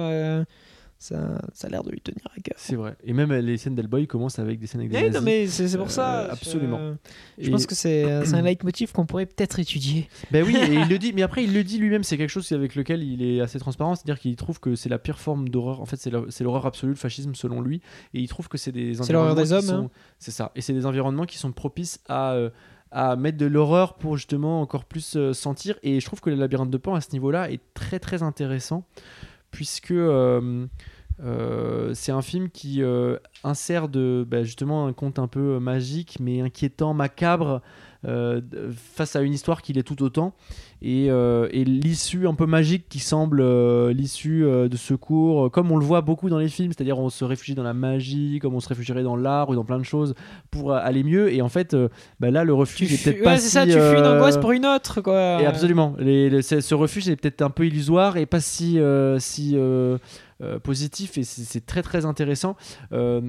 Euh, ça, ça a l'air de lui tenir à cœur. C'est vrai. Et même euh, les scènes d'Hellboy commencent avec des scènes avec des Eh, nazis. non, mais c'est pour Euh, ça. absolument. euh, Je Et- pense que c'est euh, un leitmotiv qu'on pourrait peut-être étudier. Ben oui, et il le dit, mais après il le dit lui-même, c'est quelque chose avec lequel il est assez transparent, c'est-à-dire qu'il trouve que c'est la pire forme d'horreur, en fait c'est l'horreur absolue, le fascisme selon lui, et il trouve que c'est des C'est l'horreur des hommes, sont- C'est ça, et c'est des environnements qui sont propices à, euh, à mettre de l'horreur pour justement encore plus euh, sentir, et je trouve que le labyrinthe de Pan à ce niveau-là est très très intéressant, puisque... euh, euh, c'est un film qui euh, insère de, bah, justement un conte un peu magique mais inquiétant, macabre, face à une histoire qui l'est tout autant. Et, euh, et l'issue un peu magique qui semble euh, l'issue euh, de secours, euh, comme on le voit beaucoup dans les films, c'est-à-dire on se réfugie dans la magie, comme on se réfugierait dans l'art ou dans plein de choses pour euh, aller mieux. Et en fait, euh, bah là, le refuge est fuis- peut-être pas c'est ça, si, tu fuis une euh, angoisse pour une autre, quoi. et absolument. Les- les- c'est- ce refuge est peut-être un peu illusoire et pas si, euh, si euh, euh, positif et c'est c'est très très intéressant. Euh,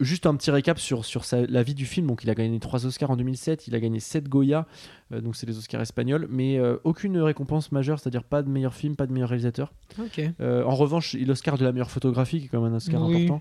Juste un petit récap sur, sur sa- la vie du film. Donc, il a gagné 3 Oscars en 2007, il a gagné 7 Goya, donc c'est les Oscars espagnols, mais euh, aucune récompense majeure, c'est-à-dire pas de meilleur film, pas de meilleur réalisateur. Euh, en revanche, l'Oscar de la meilleure photographie, qui est quand même un Oscar Oui. important.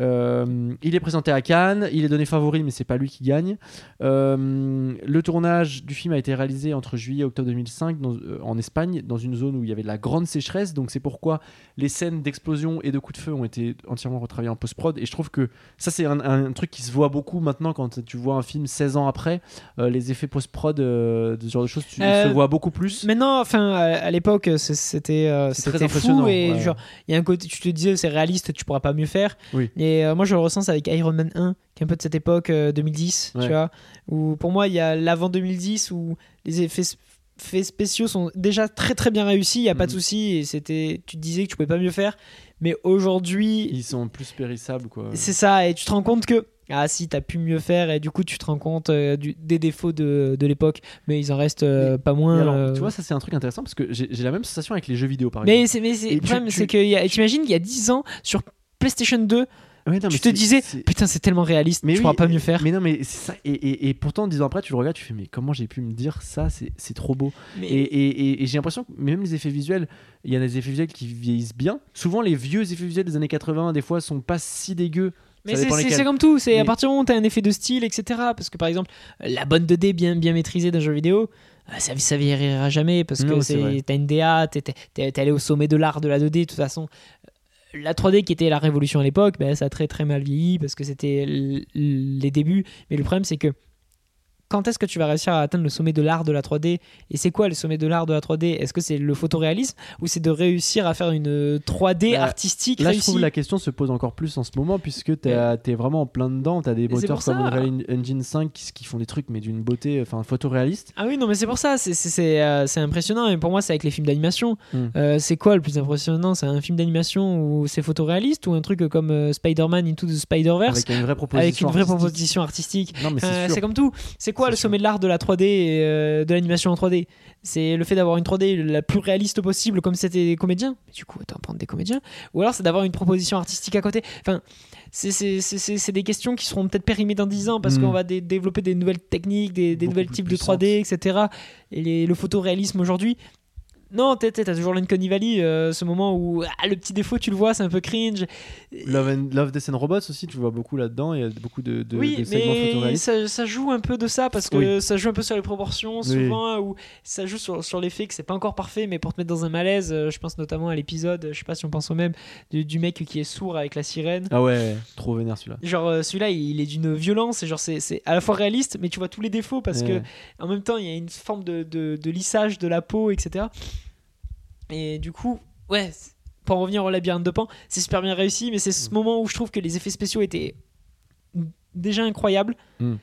Euh, il est présenté à Cannes, il est donné favori, mais c'est pas lui qui gagne. Euh, le tournage du film a été réalisé entre juillet et octobre 2005 dans- euh, en Espagne, dans une zone où il y avait de la grande sécheresse. Donc c'est pourquoi les scènes d'explosion et de coups de feu ont été entièrement retravaillées en post-prod. Et je trouve que ça, c'est un, un truc qui se voit beaucoup maintenant quand tu vois un film 16 ans après. Euh, les effets post-prod, euh, de ce genre de choses, tu Euh, se vois beaucoup plus. Maintenant, enfin, à, à l'époque, c'était euh, c'était impressionnant, fou et ouais. genre, il y a un côté, tu te disais, c'est réaliste, tu pourras pas mieux faire. Oui. Et euh, moi, je le ressens avec Iron Man 1, qui est un peu de cette époque euh, 2010, Ouais. tu vois, où pour moi, il y a l'avant 2010 où les effets spéciaux sont déjà très très bien réussis, il y a pas de Mhm. souci et c'était, tu te disais que tu pouvais pas mieux faire, mais aujourd'hui, Ils sont plus périssables, quoi. c'est ça, et tu te rends compte que ah si t'as pu mieux faire et du coup tu te rends compte euh, du- des défauts de, de l'époque mais ils en restent euh, pas moins alors, euh, tu vois, ça c'est un truc intéressant parce que j'ai la même sensation avec les jeux vidéo par exemple. Mais c'est mais le problème, c'est que t'imagines il y a 10 ans sur PlayStation 2, Ouais, non, mais tu te disais putain c'est tellement réaliste, Mais tu oui, pourras pas mieux faire. Mais non, mais c'est ça. Et, et, et pourtant, dix ans après, tu le regardes, tu fais, mais comment j'ai pu me dire ça C'est trop beau. Mais- Et, et- et- et j'ai l'impression que même les effets visuels, il y a des effets visuels qui vieillissent bien. Souvent, les vieux effets visuels des années 80, des fois, sont pas si dégueux. Mais c'est- comme tout, c'est à partir du moment où t'as un effet de style, etc. Parce que par exemple, la bonne 2D bien, bien maîtrisée d'un jeu vidéo, euh, ça, ça vieillira jamais parce que vrai. t'as une DA, t'es- t'es allé au sommet de l'art de la 2D. De toute façon, la 3D qui était la révolution à l'époque, ben, ça a très très mal vieilli parce que c'était les débuts. Mais le problème, c'est que quand est-ce que tu vas réussir à atteindre le sommet de l'art de la 3D Et c'est quoi le sommet de l'art de la 3D Est-ce que c'est le photoréalisme ou c'est de réussir à faire une 3D Bah, artistique Là, je réussie? trouve la question se pose encore plus en ce moment puisque tu es vraiment en plein dedans. Tu as des moteurs comme. Unreal Engine 5 qui, qui font des trucs, mais d'une beauté enfin photoréaliste. Ah oui, non, mais c'est pour ça, c'est- euh, impressionnant. Et pour moi, c'est avec les films d'animation. Mm. Euh, c'est quoi le plus impressionnant? C'est un film d'animation où c'est photoréaliste ou un truc comme euh, Spider-Man Into the Spider-Verse? Avec une vraie proposition. avec une vraie artistique. proposition artistique Non, mais c'est Euh, comme tout. C'est quoi le sommet de l'art de la 3D et euh, de l'animation en 3D C'est le fait d'avoir une 3D la plus réaliste possible comme c'était des comédiens. Mais du coup, autant prendre des comédiens. Ou alors c'est d'avoir une proposition artistique à côté. Enfin, c'est- des questions qui seront peut-être périmées dans 10 ans parce Mm. qu'on va dé- développer des nouvelles techniques, des, des nouvelles types de puissantes. 3D, etc. Et les- le photoréalisme aujourd'hui, non, t'as toujours l'Uncanny Valley, euh, ce moment où ah, le petit défaut, tu le vois, c'est un peu cringe. Love, and- Love, Death and Robots aussi, tu le vois beaucoup là-dedans. Il y a beaucoup de, de, oui, de mais ça, ça joue un peu de ça parce que ça joue un peu sur les proportions souvent ou ça joue sur, sur l'effet que c'est pas encore parfait mais pour te mettre dans un malaise euh, je pense notamment à l'épisode je sais pas si on pense au même du, du mec qui est sourd avec la sirène Ah ouais, trop vénère celui-là. genre euh, celui-là il est d'une violence et genre c'est c'est à la fois réaliste mais tu vois tous les défauts parce Ouais. que en même temps il y a une forme de, de, de lissage de la peau etc et du coup ouais pour en revenir au labyrinthe de Pan c'est super bien réussi mais c'est ce moment où je trouve que les effets spéciaux étaient déjà incroyables Mm.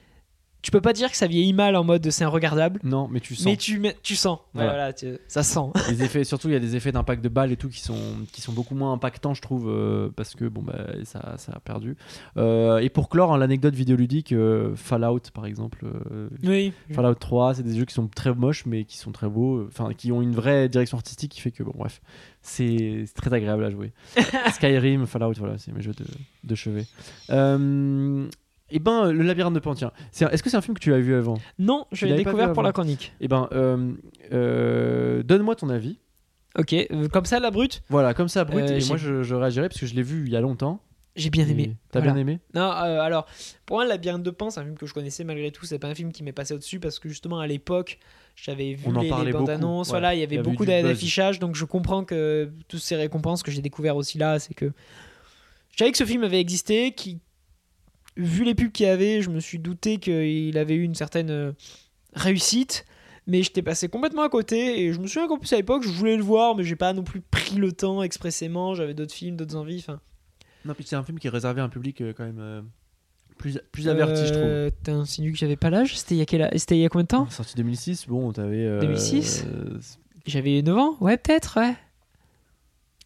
Tu peux pas dire que ça vieillit mal en mode c'est regardable Non, mais tu sens. mais tu, sens Voilà. voilà, tu- ça sent les effets, surtout il y a des effets d'impact de balles et tout qui sont, qui sont beaucoup moins impactants, je trouve, euh, parce que bon, bah, ça, ça a perdu. Euh, et pour clore, hein, l'anecdote vidéoludique, euh, Fallout par exemple. euh, oui Fallout 3, c'est des jeux qui sont très moches mais qui sont très beaux, enfin qui ont une vraie direction artistique qui fait que bon bref, c'est c'est très agréable à jouer. Skyrim, Fallout, voilà, c'est mes jeux de, de chevet. Euh, et ben le labyrinthe de Pan, tiens, c'est un- est-ce que c'est un film que tu as vu avant? Non je l'ai découvert pour la chronique Et ben euh, euh, donne-moi ton avis. ok euh, comme ça la brute? Voilà, comme ça brut Euh, et moi je, je réagirai parce que je l'ai vu il y a longtemps. j'ai bien aimé T'as Voilà. bien aimé? Non, euh, alors, pour moi, Le Labyrinthe de Pan, c'est un film que je connaissais malgré tout. C'est pas un film qui m'est passé au-dessus parce que justement, à l'époque, j'avais vu On les, bandes annonces. ouais. Voilà, il y avait y beaucoup du buzz. d'affichage. Donc, je comprends que toutes ces récompenses que j'ai découvert aussi là, c'est que je savais que ce film avait existé. Qui, vu les pubs qu'il y avait, je me suis douté qu'il avait eu une certaine euh, réussite. Mais j'étais passé complètement à côté et je me souviens qu'en plus à l'époque je voulais le voir mais j'ai pas non plus pris le temps expressément j'avais d'autres films d'autres envies Non, puis c'est un film qui est réservé à un public euh, quand même euh, plus, plus averti, je trouve. T'as insinué que j'avais pas l'âge? C'était il il y a combien de temps? Sorti 2006, bon, t'avais. euh, 2006? euh, J'avais 9 ans? Ouais, peut-être, ouais.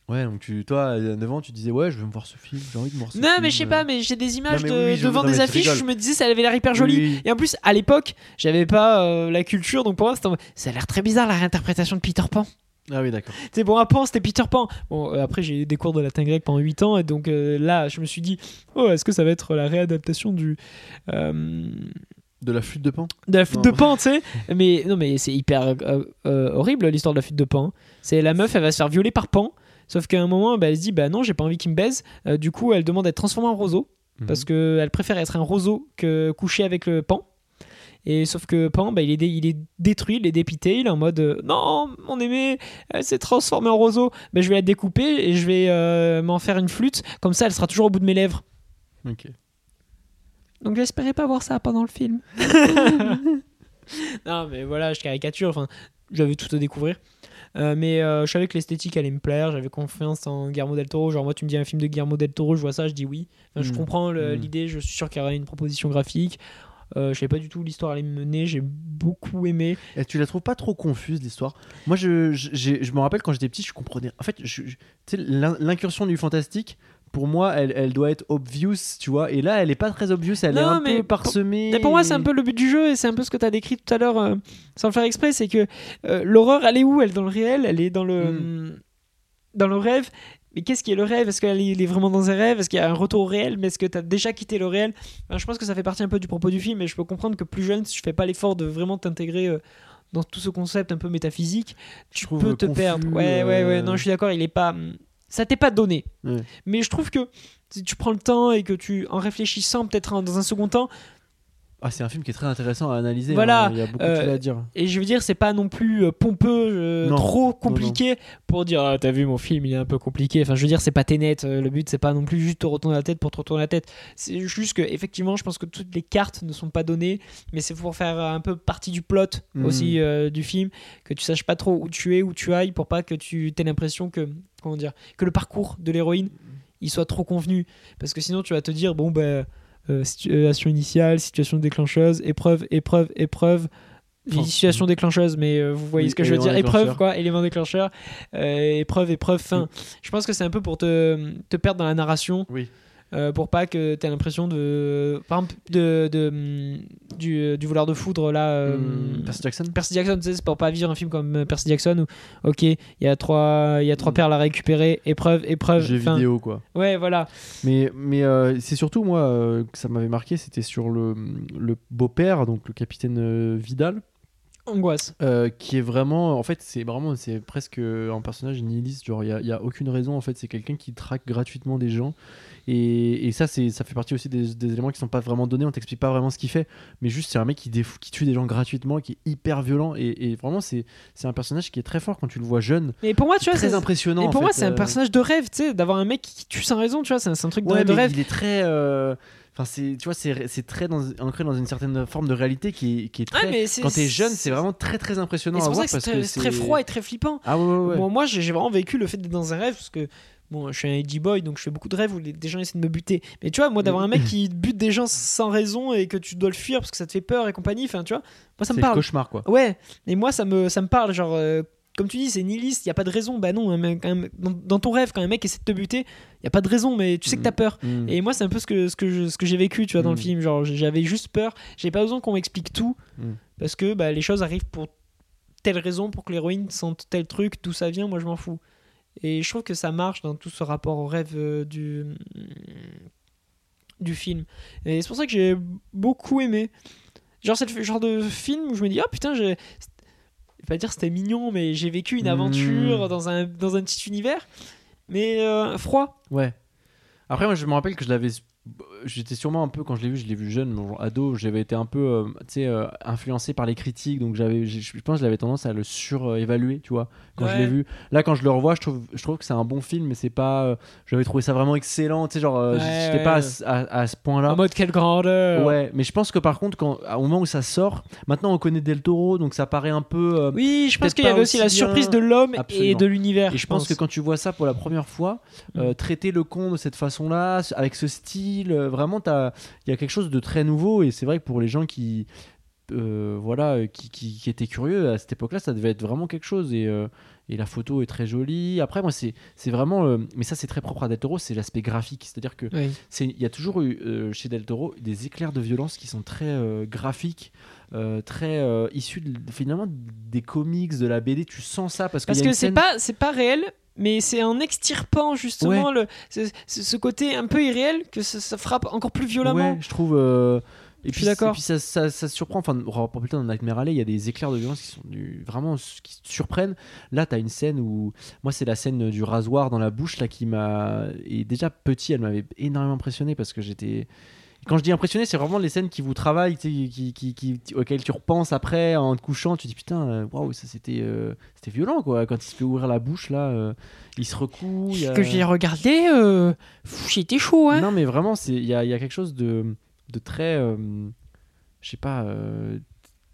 Ouais, donc tu, toi, à 9 ans, tu disais, ouais, je vais me voir ce film, j'ai envie de me voir ce Non, film. mais je sais euh. pas, mais j'ai des images mais de, oui, je- devant non, des affiches, je me disais ça avait l'air hyper joli. Oui. Et en plus, à l'époque, j'avais pas euh, la culture, donc pour moi, c'était ça a l'air très bizarre la réinterprétation de Peter Pan. Ah oui, d'accord. C'est bon, à Pan, c'était Peter Pan. Bon, euh, après, j'ai eu des cours de latin grec pendant 8 ans, et donc euh, là, je me suis dit, oh, est-ce que ça va être la réadaptation du. euh, De la flûte de pan? de la flûte Non. de Pan, tu sais. Mais non, mais c'est hyper euh, euh, horrible l'histoire de la flûte de Pan. C'est la meuf, elle va se faire violer par Pan. Sauf qu'à un moment, bah, elle se dit, bah non, j'ai pas envie qu'il me baise. Euh, du coup, elle demande d'être transformée en roseau. Mhm. Parce qu'elle préfère être un roseau que coucher avec le Pan. Et sauf que Pan, bah, il, est dé- il est détruit, il est dépité, il est en mode euh, Non, mon aimé, elle s'est transformée en roseau. Bah, je vais la découper et je vais euh, m'en faire une flûte. Comme ça, elle sera toujours au bout de mes lèvres. Ok. Donc j'espérais pas voir ça pendant le film. non, mais voilà, je caricature. Enfin, j'avais tout à découvrir. Euh, mais euh, je savais que l'esthétique allait me plaire. J'avais confiance en Guillermo del Toro. Genre, moi, tu me dis un film de Guillermo del Toro, je vois ça, je dis oui. Enfin, Je Mm. comprends le- Mm. l'idée. Je suis sûr qu'il y aura une proposition graphique. Euh, je savais pas du tout où l'histoire allait me mener. J'ai beaucoup aimé. Et tu la trouves pas trop confuse l'histoire? Moi, je, je, je me rappelle quand j'étais petit, je comprenais. En fait, tu sais, l'in- l'incursion du fantastique, pour moi, elle, elle doit être obvious, tu vois. Et là, elle est pas très obvious, elle est un mais peu parsemée. Mais pour moi, c'est un peu le but du jeu et c'est un peu ce que tu as décrit tout à l'heure euh, sans le faire exprès. C'est que euh, l'horreur, elle est où Elle est dans le réel? Elle est dans le, Mm. dans le rêve mais qu'est-ce qui est le rêve? Est-ce qu'elle est vraiment dans un rêve? Est-ce qu'il y a un retour au réel? Mais est-ce que tu as déjà quitté le réel? Enfin, Je pense que ça fait partie un peu du propos du film et je peux comprendre que plus jeune, si je fais pas l'effort de vraiment t'intégrer euh, dans tout ce concept un peu métaphysique, tu peux te confus, perdre. Ouais, ouais, ouais. euh, Non, je suis d'accord, il est pas. Ça t'est pas donné. Mais je trouve que si tu prends le temps et que tu, en réfléchissant peut-être dans un second temps, Ah, c'est un film qui est très intéressant à analyser. Voilà, hein, Il y a beaucoup euh, de choses à dire. Et je veux dire, c'est pas non plus euh, pompeux, euh, Non, trop non, compliqué pour dire ah, T'as vu mon film, il est un peu compliqué. Enfin, je veux dire, c'est pas Ténet. euh, le but, c'est pas non plus juste te retourner la tête pour te retourner la tête. C'est juste que, effectivement, je pense que toutes les cartes ne sont pas données, mais c'est pour faire un peu partie du plot Mhm. aussi euh, du film, que tu saches pas trop où tu es, où tu ailles, pour pas que tu aies l'impression que, comment dire, que le parcours de l'héroïne il soit trop convenu. Parce que sinon, tu vas te dire Bon, ben. Euh, situation initiale, situation déclencheuse, épreuve, épreuve, épreuve. Enfin, situation déclencheuse, mais euh, vous voyez Oui, ce que je veux dire. Épreuve, quoi, élément déclencheur. Euh, épreuve, épreuve, fin. Je pense que c'est un peu pour te, te perdre dans la narration, Oui. Euh, pour pas que tu aies l'impression de. Par exemple, de, de, hum, du, du voleur de foudre, là. euh, Hum, Percy Jackson Percy Jackson, tu sais, c'est pour pas vivre un film comme euh, Percy Jackson où, ok, il y a trois, y a trois Mm. perles à récupérer, épreuve, épreuve, Jeu fin. vidéo, quoi. Ouais, voilà. Mais, mais euh, c'est surtout, moi, euh, que ça m'avait marqué, c'était sur le, le beau-père, donc le capitaine euh, Vidal. Angoisse. Euh, qui est vraiment en fait c'est vraiment c'est presque un personnage nihiliste genre il y a, il y a aucune raison en fait c'est quelqu'un qui traque gratuitement des gens et, et ça ça fait partie aussi des, des éléments qui sont pas vraiment donnés on t'explique pas vraiment ce qu'il fait mais juste c'est un mec qui défou- qui tue des gens gratuitement qui est hyper violent et, et vraiment c'est un personnage qui est très fort quand tu le vois jeune Mais pour moi, tu vois, très c'est- impressionnant Et pour moi, c'est un euh. personnage de rêve, tu sais, d'avoir un mec qui tue sans raison, tu vois, c'est un, truc de, Ouais, de mais rêve. il est très euh, enfin c'est tu vois c'est très dans, ancré dans une certaine forme de réalité qui est, qui est très quand t'es jeune c'est vraiment très très impressionnant c'est pour ça voir que c'est très, froid et très flippant. ah ouais ouais, ouais. Bon, moi, j'ai vraiment vécu le fait d'être dans un rêve parce que bon, je suis un edgy boy donc je fais beaucoup de rêves où les- des gens essaient de me buter. Mais tu vois, moi, d'avoir un mec qui bute des gens sans raison et que tu dois le fuir parce que ça te fait peur et compagnie, enfin, tu vois, moi, ça c'est me le parle. cauchemar quoi Ouais, et moi, ça me, ça me parle. Genre, euh, comme tu dis, c'est nihiliste, il y a pas de raison. Bah non, un mec- un dans, dans ton rêve, quand un mec essaie de te buter, il y a pas de raison, mais tu sais que t'as peur. Mm. Et moi, c'est un peu ce que, ce que, je- ce que j'ai vécu, tu vois, dans le Mm. film. Genre, j'avais juste peur. J'avais pas besoin qu'on m'explique tout. Mm. Parce que bah, les choses arrivent pour telle raison, pour que l'héroïne sente tel truc, d'où ça vient, moi je m'en fous. Et je trouve que ça marche dans tout ce rapport au rêve euh, du, du film. Et c'est pour ça que j'ai beaucoup aimé. Genre, c'est le genre de film où je me dis, oh putain, j'ai. Je vais pas dire c'était mignon, mais j'ai vécu une aventure dans, un, dans un petit univers. Mais euh, froid. Ouais. Après, moi, je me rappelle que je l'avais. J'étais sûrement un peu, quand je l'ai vu, je l'ai vu jeune, genre ado, j'avais été un peu euh, euh, influencé par les critiques, donc j'avais, je pense que j'avais tendance à le surévaluer, tu vois, quand je l'ai vu. Là, quand je le revois, je trouve, je trouve que c'est un bon film, mais c'est pas. euh, j'avais trouvé ça vraiment excellent, tu sais, genre, euh, Ouais, j'étais ouais. pas à, ce- à- à ce point-là. En mode quelle grandeur. Ouais, mais je pense que par contre, quand, au moment où ça sort, maintenant on connaît Del Toro, donc ça paraît un peu. euh, Oui, je pense qu'il y avait aussi la aussi surprise bien. de l'homme et de l'univers. Et je pense que quand tu vois ça pour la première fois, euh, traiter le con de cette façon-là, avec ce style, euh, vraiment, t'as- il y a quelque chose de très nouveau. Et c'est vrai que pour les gens qui, euh, voilà, euh, qui, qui- qui étaient curieux à cette époque-là, ça devait être vraiment quelque chose. Et, euh, et la photo est très jolie. Après, moi, c'est c'est vraiment. euh, mais ça, c'est très propre à Del Toro, c'est l'aspect graphique. C'est-à-dire que Oui. il y a toujours eu chez Del Toro des éclairs de violence qui sont très graphiques. Euh, très euh, issus de- finalement des comics de la BD tu sens ça parce, qu'il Parce y a que c'est scène- pas c'est pas réel, mais c'est en extirpant justement le ce côté un peu irréel que ça, ça frappe encore plus violemment. Ouais, je trouve. euh, Et puis, d'accord. Et puis ça, ça, ça surprend. Enfin, on reparlera plus tard dans Nightmare Alley, il y a des éclairs de violence qui sont du- vraiment qui surprennent. Là, tu as une scène où. Moi, c'est la scène du rasoir dans la bouche là qui m'a. Et déjà petit, elle m'avait énormément impressionné parce que j'étais. Quand je dis impressionné, c'est vraiment les scènes qui vous travaillent, qui, qui, qui, auxquelles tu repenses après en te couchant. Tu te dis putain, euh, waouh, ça c'était euh, c'était violent quoi. Quand il se fait ouvrir la bouche là, euh, il se recoue. il y a- Que j'ai regardé, euh, j'étais chaud, hein. non, mais vraiment, il y a, il y a quelque chose de, de très. je sais pas.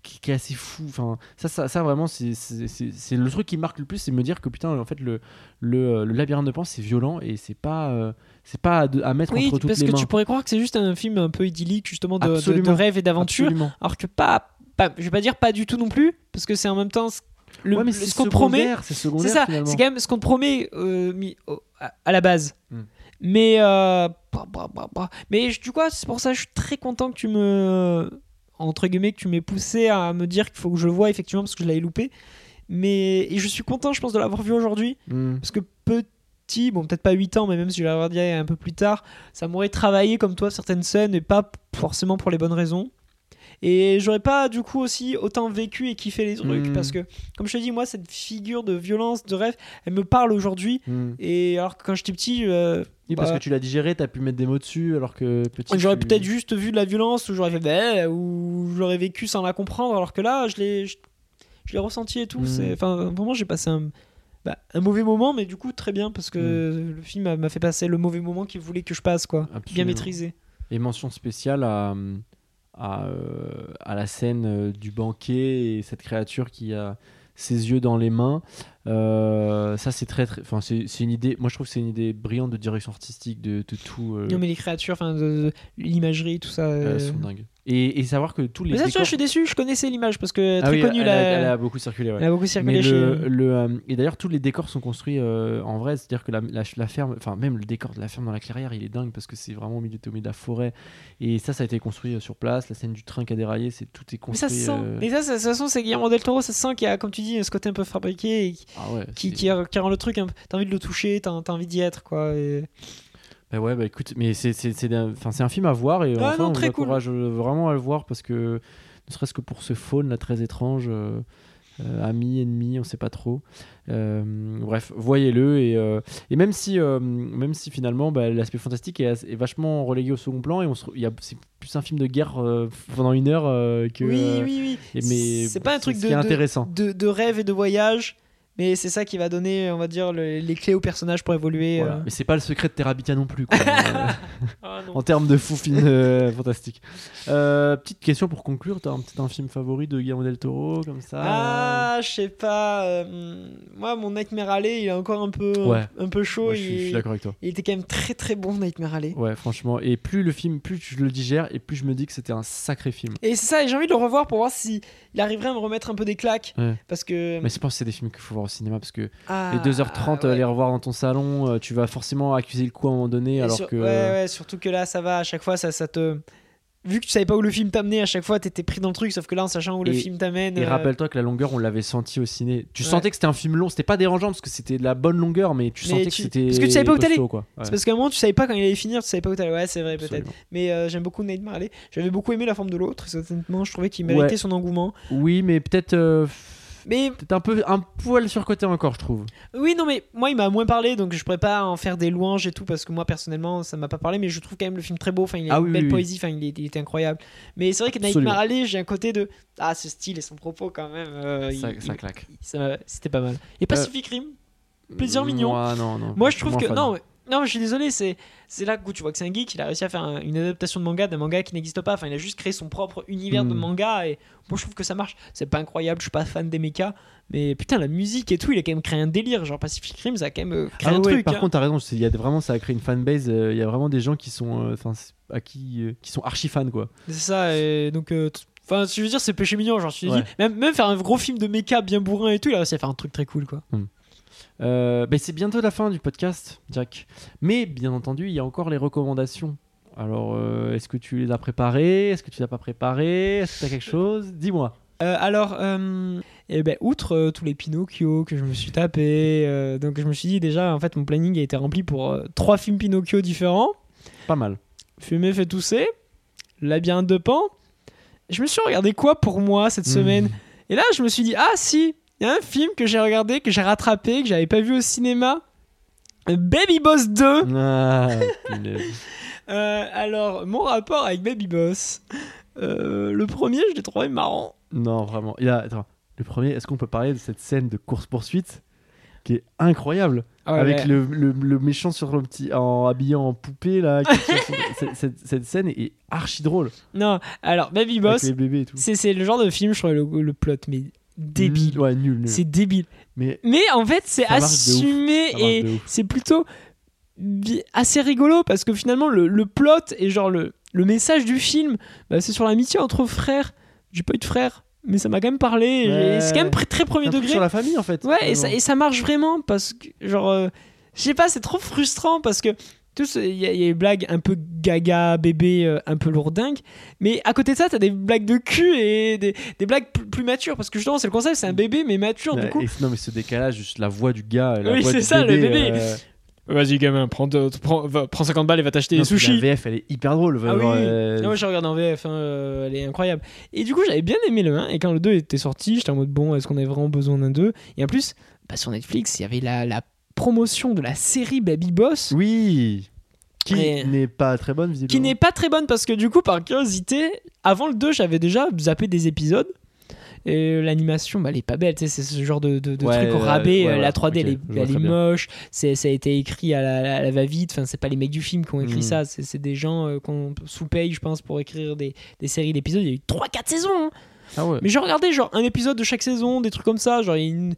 Euh, qui, qui est assez fou. Enfin, ça, ça, ça vraiment, c'est le truc qui marque le plus, c'est me dire que putain, en fait, le, le, le labyrinthe de Pan, c'est violent et c'est pas, euh, c'est pas à, mettre Oui, entre toutes parce les que mains. tu pourrais croire que c'est juste un film un peu idyllique, justement, de, de, de Absolument. rêve et d'aventure, Absolument. alors que pas, pas, je vais pas dire pas du tout non plus, parce que c'est en même temps ce- le, ouais, mais ce qu'on promet. c'est secondaire. C'est ça, c'est quand même ce qu'on te promet euh, mis à, à la base. Mm. Mais, euh, bah, bah, bah, mais du coup, c'est pour ça que je suis très content que tu me. Entre guillemets, que tu m'aies poussé à me dire qu'il faut que je le voie, effectivement, parce que je l'avais loupé. Mais et je suis content, je pense, de l'avoir vu aujourd'hui. Mm. Parce que petit, bon, peut-être pas 8 ans, mais même si je l'avais dit un peu plus tard, ça m'aurait travaillé comme toi certaines scènes et pas forcément pour les bonnes raisons. Et j'aurais pas du coup aussi autant vécu et kiffé les trucs Mm. parce que, comme je te dis, moi, cette figure de violence, de rêve, elle me parle aujourd'hui. Mm. Et alors que quand j'étais petit, euh, Oui, parce bah, que tu l'as digéré, t'as pu mettre des mots dessus, alors que petit. j'aurais tu- peut-être juste vu de la violence ou j'aurais fait bah, ou j'aurais vécu sans la comprendre, alors que là, je l'ai, je, je l'ai ressenti et tout. Mm. C'est, enfin, vraiment, j'ai passé un, bah, un mauvais moment, mais du coup très bien parce que Mm. le film m'a- fait passer le mauvais moment qu'il voulait que je passe, quoi, bien maîtrisé. Et mention spéciale à, à, euh, à la scène euh, du banquet et cette créature qui a ses yeux dans les mains. Euh, ça, c'est très, très. Enfin, c'est une idée. Moi, je trouve que c'est une idée brillante de direction artistique, de, de tout. euh, Non mais les créatures, enfin, de- de- l'imagerie, tout ça. elles euh, sont dingues. Et, et savoir que tous les Mais ça, tu vois, décors. je suis déçu. Je connaissais l'image parce que Ah très oui, connue elle, la. a, elle a beaucoup circulé. ouais. elle a beaucoup circulé chez. le, le, euh, et d'ailleurs, tous les décors sont construits en vrai. C'est-à-dire que la, la, la ferme, enfin, même le décor de la ferme dans la clairière, il est dingue parce que c'est vraiment au milieu, au milieu de la forêt. Et ça, ça a été construit sur place. La scène du train qui a déraillé, c'est tout est Mais ça construit. se sent. Mais ça, de toute façon, c'est Guillermo del Toro. Ça se sent qu'il y a, comme tu dis, ce côté un peu fabriqué et Ah ouais. qui, qui, qui rend le truc. peu- T'as envie de le toucher, t'as t'as envie d'y être, quoi. et- Bah ouais, bah écoute, mais c'est un, un film à voir et Ah enfin, non, on très vous cool. encourage euh, vraiment à le voir parce que ne serait-ce que pour ce faune là très étrange. euh, euh, ami, ennemi, on sait pas trop. Euh, bref, voyez-le et, et même si même si finalement bah, l'aspect fantastique est, vachement relégué au second plan et on se, il y a c'est plus un film de guerre euh, pendant une heure euh, que Oui, oui, oui. mais c'est pas un truc de, de- intéressant. de, de rêve et de voyage, mais c'est ça qui va donner, on va dire, le- les clés au personnage pour évoluer. Voilà. euh. Mais c'est pas le secret de Terabithia non plus. quoi. Euh, Ah, non. en termes de fou film euh, fantastique. Euh, petite question pour conclure, t'as un, peut-être un film favori de Guillermo del Toro comme ça Ah, je sais pas. euh, moi, mon Nightmare Alley, il est encore un peu, Ouais. un peu chaud. Ouais, je, suis, d'accord avec toi. il était quand même très très bon, Nightmare Alley. Ouais, franchement. Et plus le film, plus je le digère, et plus je me dis que c'était un sacré film. Et c'est ça, et j'ai envie de le revoir pour voir si il arriverait à me remettre un peu des claques. Ouais. Parce que. Mais je pense que c'est des films qu'il faut voir au cinéma parce que Ah, les 2h30, ouais. les revoir dans ton salon, euh, tu vas forcément accuser le coup à un moment donné. Et alors sur- que. ouais, ouais, surtout que là, ça va, à chaque fois, ça, ça te. Vu que tu savais pas où le film t'amenait, à chaque fois, t'étais pris dans le truc, sauf que là, en sachant où le film t'amène. Et euh, rappelle-toi que la longueur, on l'avait senti au ciné. Tu Ouais. sentais que c'était un film long, c'était pas dérangeant parce que c'était de la bonne longueur, mais tu Mais sentais tu- que c'était. parce que tu savais pas où t'allais. Ouais, C'est parce qu'à un moment, tu savais pas quand il allait finir, tu savais pas où t'allais. Ouais, c'est vrai, peut-être. Mais euh, j'aime beaucoup Nightmare Alley. J'avais beaucoup aimé la forme de l'autre. Honnêtement, je trouvais qu'il méritait Ouais. son engouement. Oui, mais peut-être. euh, Mais Peut-être un peu un poil surcoté encore, je trouve. oui, non, mais moi, il m'a moins parlé, donc je pourrais pas en faire des louanges et tout, parce que moi, personnellement, ça m'a pas parlé. Mais je trouve quand même le film très beau. Enfin, il a Ah une oui, belle oui, poésie. Enfin, il, est- il était incroyable. Mais c'est vrai que. Nightmare Alley, j'ai un côté de ah, ce style et son propos quand même. euh, ça, il- ça il- claque. C'était pas mal. Et Pacific Rim. Plaisir mignon. Moi, non, non. Moi, je trouve que fan. non, mais- non, je suis désolé. C'est là que tu vois que c'est un geek. Il a réussi à faire un- une adaptation de manga d'un manga qui n'existe pas. Enfin, il a juste créé son propre univers de Hmm. manga et moi, je trouve que ça marche. C'est pas incroyable. Je suis pas fan des mechas, mais putain, la musique et tout, il a quand même créé un délire. Genre Pacific Rim, ça a quand même euh, créé Ah un ouais, truc. par hein. contre, t'as raison. Il y a vraiment, ça a créé une fanbase. euh, Il y a vraiment des gens qui sont, euh, enfin, à qui, euh, qui sont archi fans, quoi. C'est ça. Et donc. Enfin, je veux dire, c'est péché mignon. Genre, je me suis Ouais. dit, même, même faire un gros film de mecha bien bourrin et tout, il a réussi à faire un truc très cool, quoi. Euh, ben, c'est bientôt la fin du podcast, Jack. Mais bien entendu, il y a encore les recommandations. Alors, euh, est-ce que tu les as préparées? Est-ce que tu les as pas préparées? Est-ce que tu as quelque chose? Dis-moi. Euh, alors, euh, eh ben, outre tous les Pinocchio que je me suis tapé, donc je me suis dit déjà, en fait, mon planning a été rempli pour trois films Pinocchio différents. Pas mal. Fumer fait tousser, Labyrinthe de Pan. Je me suis regardé quoi pour moi cette Hmm. semaine Et là, je me suis dit, ah si, il y a un film que j'ai regardé, que j'ai rattrapé, que j'avais pas vu au cinéma. Baby Boss 2 Ah. Euh, Alors, mon rapport avec Baby Boss. Euh, le premier, je l'ai trouvé marrant. non, vraiment. Il a, attends, le premier, est-ce qu'on peut parler de cette scène de course-poursuite qui est incroyable? Avec Ouais. le, le- le méchant sur le petit en habillé en poupée là qui tire son- cette, cette- cette scène est archi drôle Non, alors Baby avec Boss, c'est c'est le genre de film, je trouve le, le plot, mais débile. ouais nul nul C'est débile. mais Mais en fait, c'est assumé et c'est plutôt assez rigolo parce que finalement, le, le plot et genre le, le message du film, bah, c'est sur l'amitié entre frères. J'ai pas eu de frères, mais ça m'a quand même parlé. Ouais. C'est quand même très premier degré. sur la famille en fait Ouais, et ça, vraiment. et ça marche vraiment parce que, genre, euh, je sais pas, c'est trop frustrant parce que tout ce- il y, a il y a des blagues un peu gaga, bébé, euh, un peu lourdingue, mais à côté de ça, t'as des blagues de cul et des, des blagues plus, plus matures parce que justement, c'est le concept, c'est un bébé mais mature du coup. et- non mais ce décalage juste la voix du gars la Oui, c'est ça, le bébé. euh, Vas-y, gamin, prends, prends, va- prends 50 balles et va t'acheter non, des sushis. la VF elle est hyper drôle Ah oui, euh, Ah, moi j'ai regardé en VF, hein, euh, elle est incroyable. Et du coup j'avais bien aimé le 1, et quand le 2 était sorti, j'étais en mode bon, est-ce qu'on avait vraiment besoin d'un 2 Et en plus, bah, sur Netflix, il y avait la, la promotion de la série Baby Boss, oui qui Et- n'est pas très bonne qui visiblement n'est pas très bonne parce que du coup, par curiosité, avant le 2, j'avais déjà zappé des épisodes. Et l'animation, bah, elle est pas belle, tu sais, c'est ce genre de, de, de Ouais, truc au rabais. ouais, euh, la voilà, 3D, elle est, elle moche. Ça a été écrit à la, va-vite. Enfin, c'est pas les mecs du film qui ont écrit Mhm. ça. C'est, des gens euh, qu'on sous-paye, je pense, pour écrire des, des séries d'épisodes. Il y a eu 3-4 saisons. hein. ah ouais Mais j'ai regardé genre un épisode de chaque saison, des trucs comme ça. Genre, il y a, une-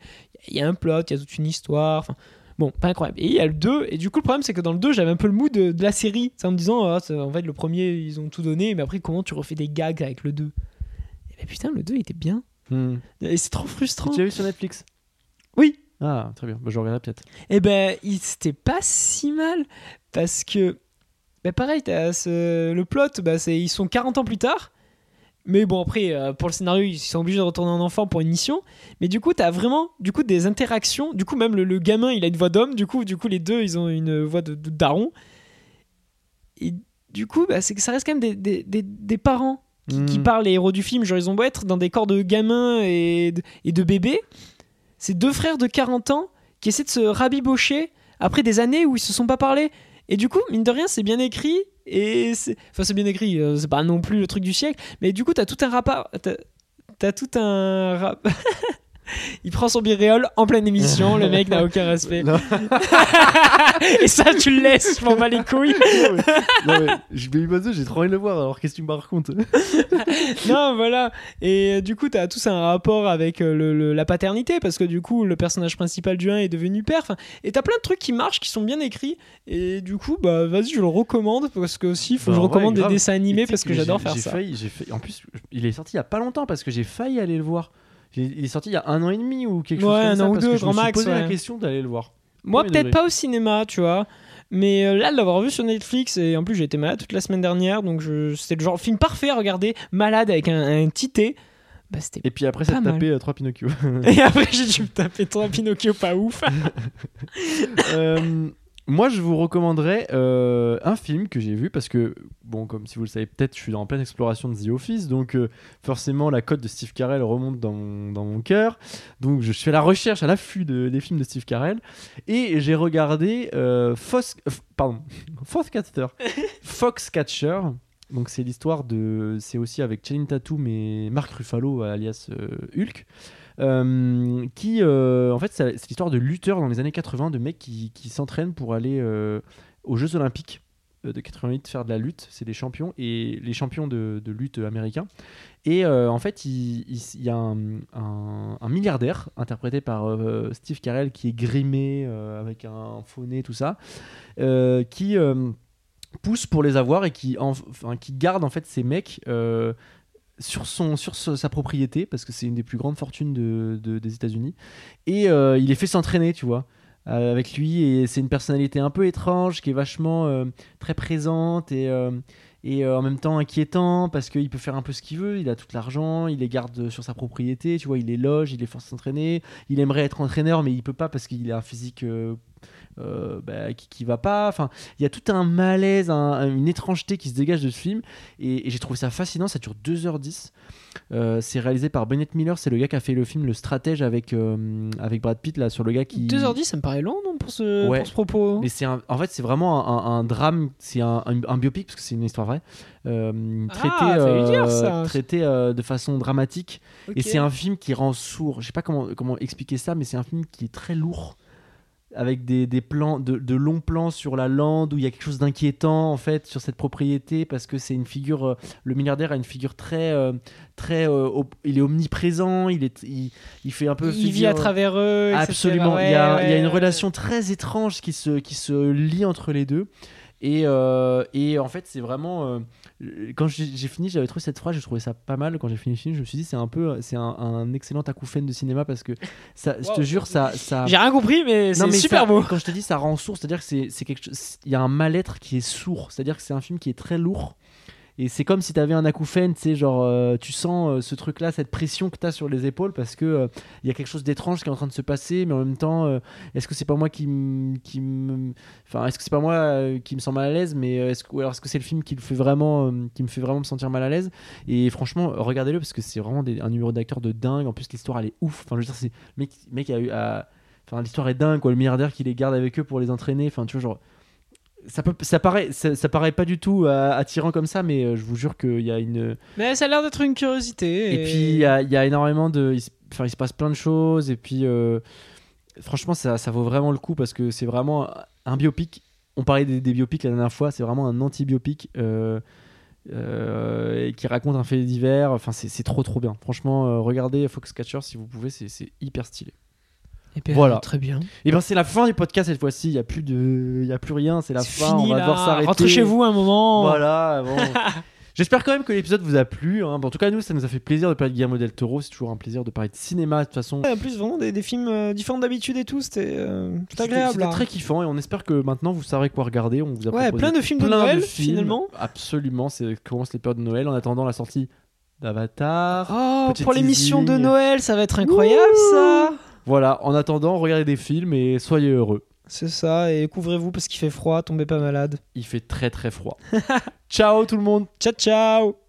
il y a un plot, il y a toute une histoire. Enfin, bon, pas incroyable. Et il y a le 2. Et du coup, le problème, c'est que dans le 2, j'avais un peu le mood de, de la série. C'est en me disant, ah, en fait, le premier, ils ont tout donné. Mais après, comment tu refais des gags avec le 2 Et ben putain, le 2 il était bien. Hmm. Et c'est trop frustrant. tu l'as vu sur Netflix? Oui. ah très bien bah, je regarderai peut-être Et ben, il- c'était pas si mal. Parce que, ben pareil, ce- le plot, bah, c'est, ils sont 40 ans plus tard. Mais bon, après, euh, pour le scénario, ils sont obligés de retourner en enfant pour une mission. Mais du coup, t'as vraiment du coup, des interactions. Du coup, même le, le gamin, il a une voix d'homme. Du coup, du coup, les deux, ils ont une voix de, de daron. Et du coup, bah, c'est que ça reste quand même des, des, des, des parents. qui, qui Mm. parlent les héros du film. Genre, ils ont beau être dans des corps de gamins et de, et de bébés. C'est deux frères de 40 ans qui essaient de se rabibocher après des années où ils se sont pas parlé. Et du coup, mine de rien, c'est bien écrit. Et c'est... Enfin, c'est bien écrit, euh, c'est pas non plus le truc du siècle. Mais du coup, t'as tout un rapport. T'as, t'as tout un. rap- Il prend son biréol en pleine émission, le mec n'a aucun respect. Et ça, tu le laisses, je m'en bats les couilles. non, mais je vais j'ai trop envie de le voir, alors qu'est-ce que tu me racontes? Non, voilà. Et euh, du coup, t'as tous un rapport avec euh, le- le- la paternité, parce que du coup, le personnage principal du 1 est devenu père. Et t'as plein de trucs qui marchent, qui sont bien écrits. Et du coup, bah vas-y, je le recommande, parce que aussi, faut que Bah, je ouais, recommande des dessins animés, parce que, j'adore faire ça. Failli. En plus, il est sorti il y a pas longtemps parce que j'ai failli aller le voir. Il est sorti il y a un an et demi ou quelque chose Ouais, comme un ça. an ou deux, que je grand me suis max, posé la ouais. question d'aller le voir. Moi, Premier peut-être degré. pas au cinéma, tu vois. Mais euh, là, de l'avoir vu sur Netflix, et en plus, j'ai été malade toute la semaine dernière, donc je... c'était le genre film parfait à regarder, malade avec un, un petit thé. Bah, c'était. Et puis après, ça mal. tapé 3 Pinocchio. Et après, j'ai dû me taper trois Pinocchio pas ouf. Euh, moi, je vous recommanderais euh, un film que j'ai vu parce que, bon, comme si vous le savez peut-être, je suis en pleine exploration de The Office, donc euh, forcément la cote de Steve Carell remonte dans mon, dans mon cœur. Donc je suis à la recherche, à l'affût de- des films de Steve Carell, et j'ai regardé euh, euh, pardon, Foxcatcher. Foxcatcher. Donc c'est l'histoire de, c'est aussi avec Channing Tatum et Mark Ruffalo alias Hulk. Euh, qui euh, en fait c'est l'histoire de lutteurs dans les années 80 de mecs qui, s'entraînent pour aller euh, aux Jeux Olympiques de 88 faire de la lutte. C'est des champions et les champions de, lutte américains. Et en fait il, y a un, milliardaire interprété par Steve Carell qui est grimé avec un faux nez tout ça qui pousse pour les avoir et qui, en- enfin, qui garde en fait ces mecs sur, son, sur sa propriété parce que c'est une des plus grandes fortunes de, de- des États-Unis. Et euh, il les fait s'entraîner tu vois euh, avec lui. Et c'est une personnalité un peu étrange qui est vachement euh, très présente et, et en même temps inquiétant parce qu'il peut faire un peu ce qu'il veut. Il a tout l'argent il les garde sur sa propriété tu vois il les loge il les force à s'entraîner. Il aimerait être entraîneur mais il peut pas parce qu'il a un physique euh, bah, qui, qui va pas. Enfin il y a tout un malaise un- une étrangeté qui se dégage de ce film. Et, et j'ai trouvé ça fascinant. Ça dure 2h10 Euh, c'est réalisé par Bennett Miller. C'est le gars qui a fait le film Le Stratège avec, euh, avec Brad Pitt là sur le gars qui 2h10, ça me paraît long, non, pour ce, Ouais. pour ce propos. Mais c'est en fait c'est vraiment un, un drame. C'est un, biopic parce que c'est une histoire vraie. Traité, Ah, dire, ça. traité, euh, de façon dramatique. Et c'est un film qui rend sourd. Je sais pas comment, comment expliquer ça, mais c'est un film qui est très lourd. Avec des, des plans, de, de longs plans sur la lande où il y a quelque chose d'inquiétant en fait sur cette propriété parce que c'est une figure. euh, le milliardaire a une figure très, euh, très, euh, il est omniprésent. Il est, il, il fait un peu. Il vit à travers eux. Absolument. il, y Ouais, a, il y a ouais, une ouais. relation très étrange qui se, qui se lie entre les deux. Et, et en fait, c'est vraiment. Euh, quand j'ai fini, j'avais trouvé cette phrase, je trouvais ça pas mal. Quand j'ai fini le film, je me suis dit, c'est un peu. C'est un, un excellent acouphène de cinéma parce que, ça, je te jure, ça. ça... J'ai rien compris, mais c'est super ça- beau. Quand je te dis ça rend sourd, c'est-à-dire que c'est c'est quelque chose. Il y a un mal-être qui est sourd. C'est-à-dire que c'est un film qui est très lourd. Et c'est comme si tu avais un acouphène, tu sais, genre, euh, tu sens euh, ce truc-là, cette pression que tu as sur les épaules parce que euh, il y a quelque chose d'étrange qui est en train de se passer, mais en même temps, est-ce que c'est pas moi qui me. qui Enfin, est-ce que c'est pas moi qui me sens mal à l'aise, mais est-ce que, ou alors est-ce que c'est le film qui, le fait vraiment, qui me fait vraiment me sentir mal à l'aise? Et franchement, regardez-le parce que c'est vraiment un numéro d'acteur de dingue. En plus, l'histoire, elle est ouf. Enfin, je veux dire, c'est. Mec, mec a eu. Enfin, l'histoire est dingue, quoi. Le milliardaire qui les garde avec eux pour les entraîner. Enfin, tu vois, genre. Ça, peut, ça, paraît, ça, ça paraît pas du tout euh, attirant comme ça, mais euh, je vous jure qu'il y a une. Mais ça a l'air d'être une curiosité. Et, puis il y a, il y a énormément de. Il enfin, il se passe plein de choses, et puis euh, franchement, ça, ça vaut vraiment le coup parce que c'est vraiment un biopic. On parlait des, des biopics la dernière fois, c'est vraiment un anti-biopic. euh, euh, qui raconte un fait divers, enfin c'est trop trop bien. Franchement, regardez Foxcatcher si vous pouvez, c'est hyper stylé. Et puis, Voilà. euh, Très bien. Et ben c'est la fin du podcast cette fois-ci. Il y a plus de, il y a plus rien. C'est la fin. fini, on va là. devoir s'arrêter. Rentrez chez vous un moment. Voilà. bon. J'espère quand même que l'épisode vous a plu. hein. Bon, en tout cas, nous, ça nous a fait plaisir de parler de Guillermo del Toro. C'est toujours un plaisir de parler de cinéma. De toute façon, Ouais, En plus, vraiment des, des films euh, différents d'habitude et tout, c'était euh, agréable. C'était très kiffant et on espère que maintenant vous saurez quoi regarder. On vous a Ouais, plein de films de Noël, films. finalement. Absolument, c'est commence les périodes de Noël en attendant la sortie d'Avatar. Oh, pour l'émission de. Noël, ça va être incroyable ça. Voilà, en attendant, regardez des films et soyez heureux. C'est ça, et couvrez-vous parce qu'il fait froid, tombez pas malade. Il fait très très froid. Ciao tout le monde Ciao ciao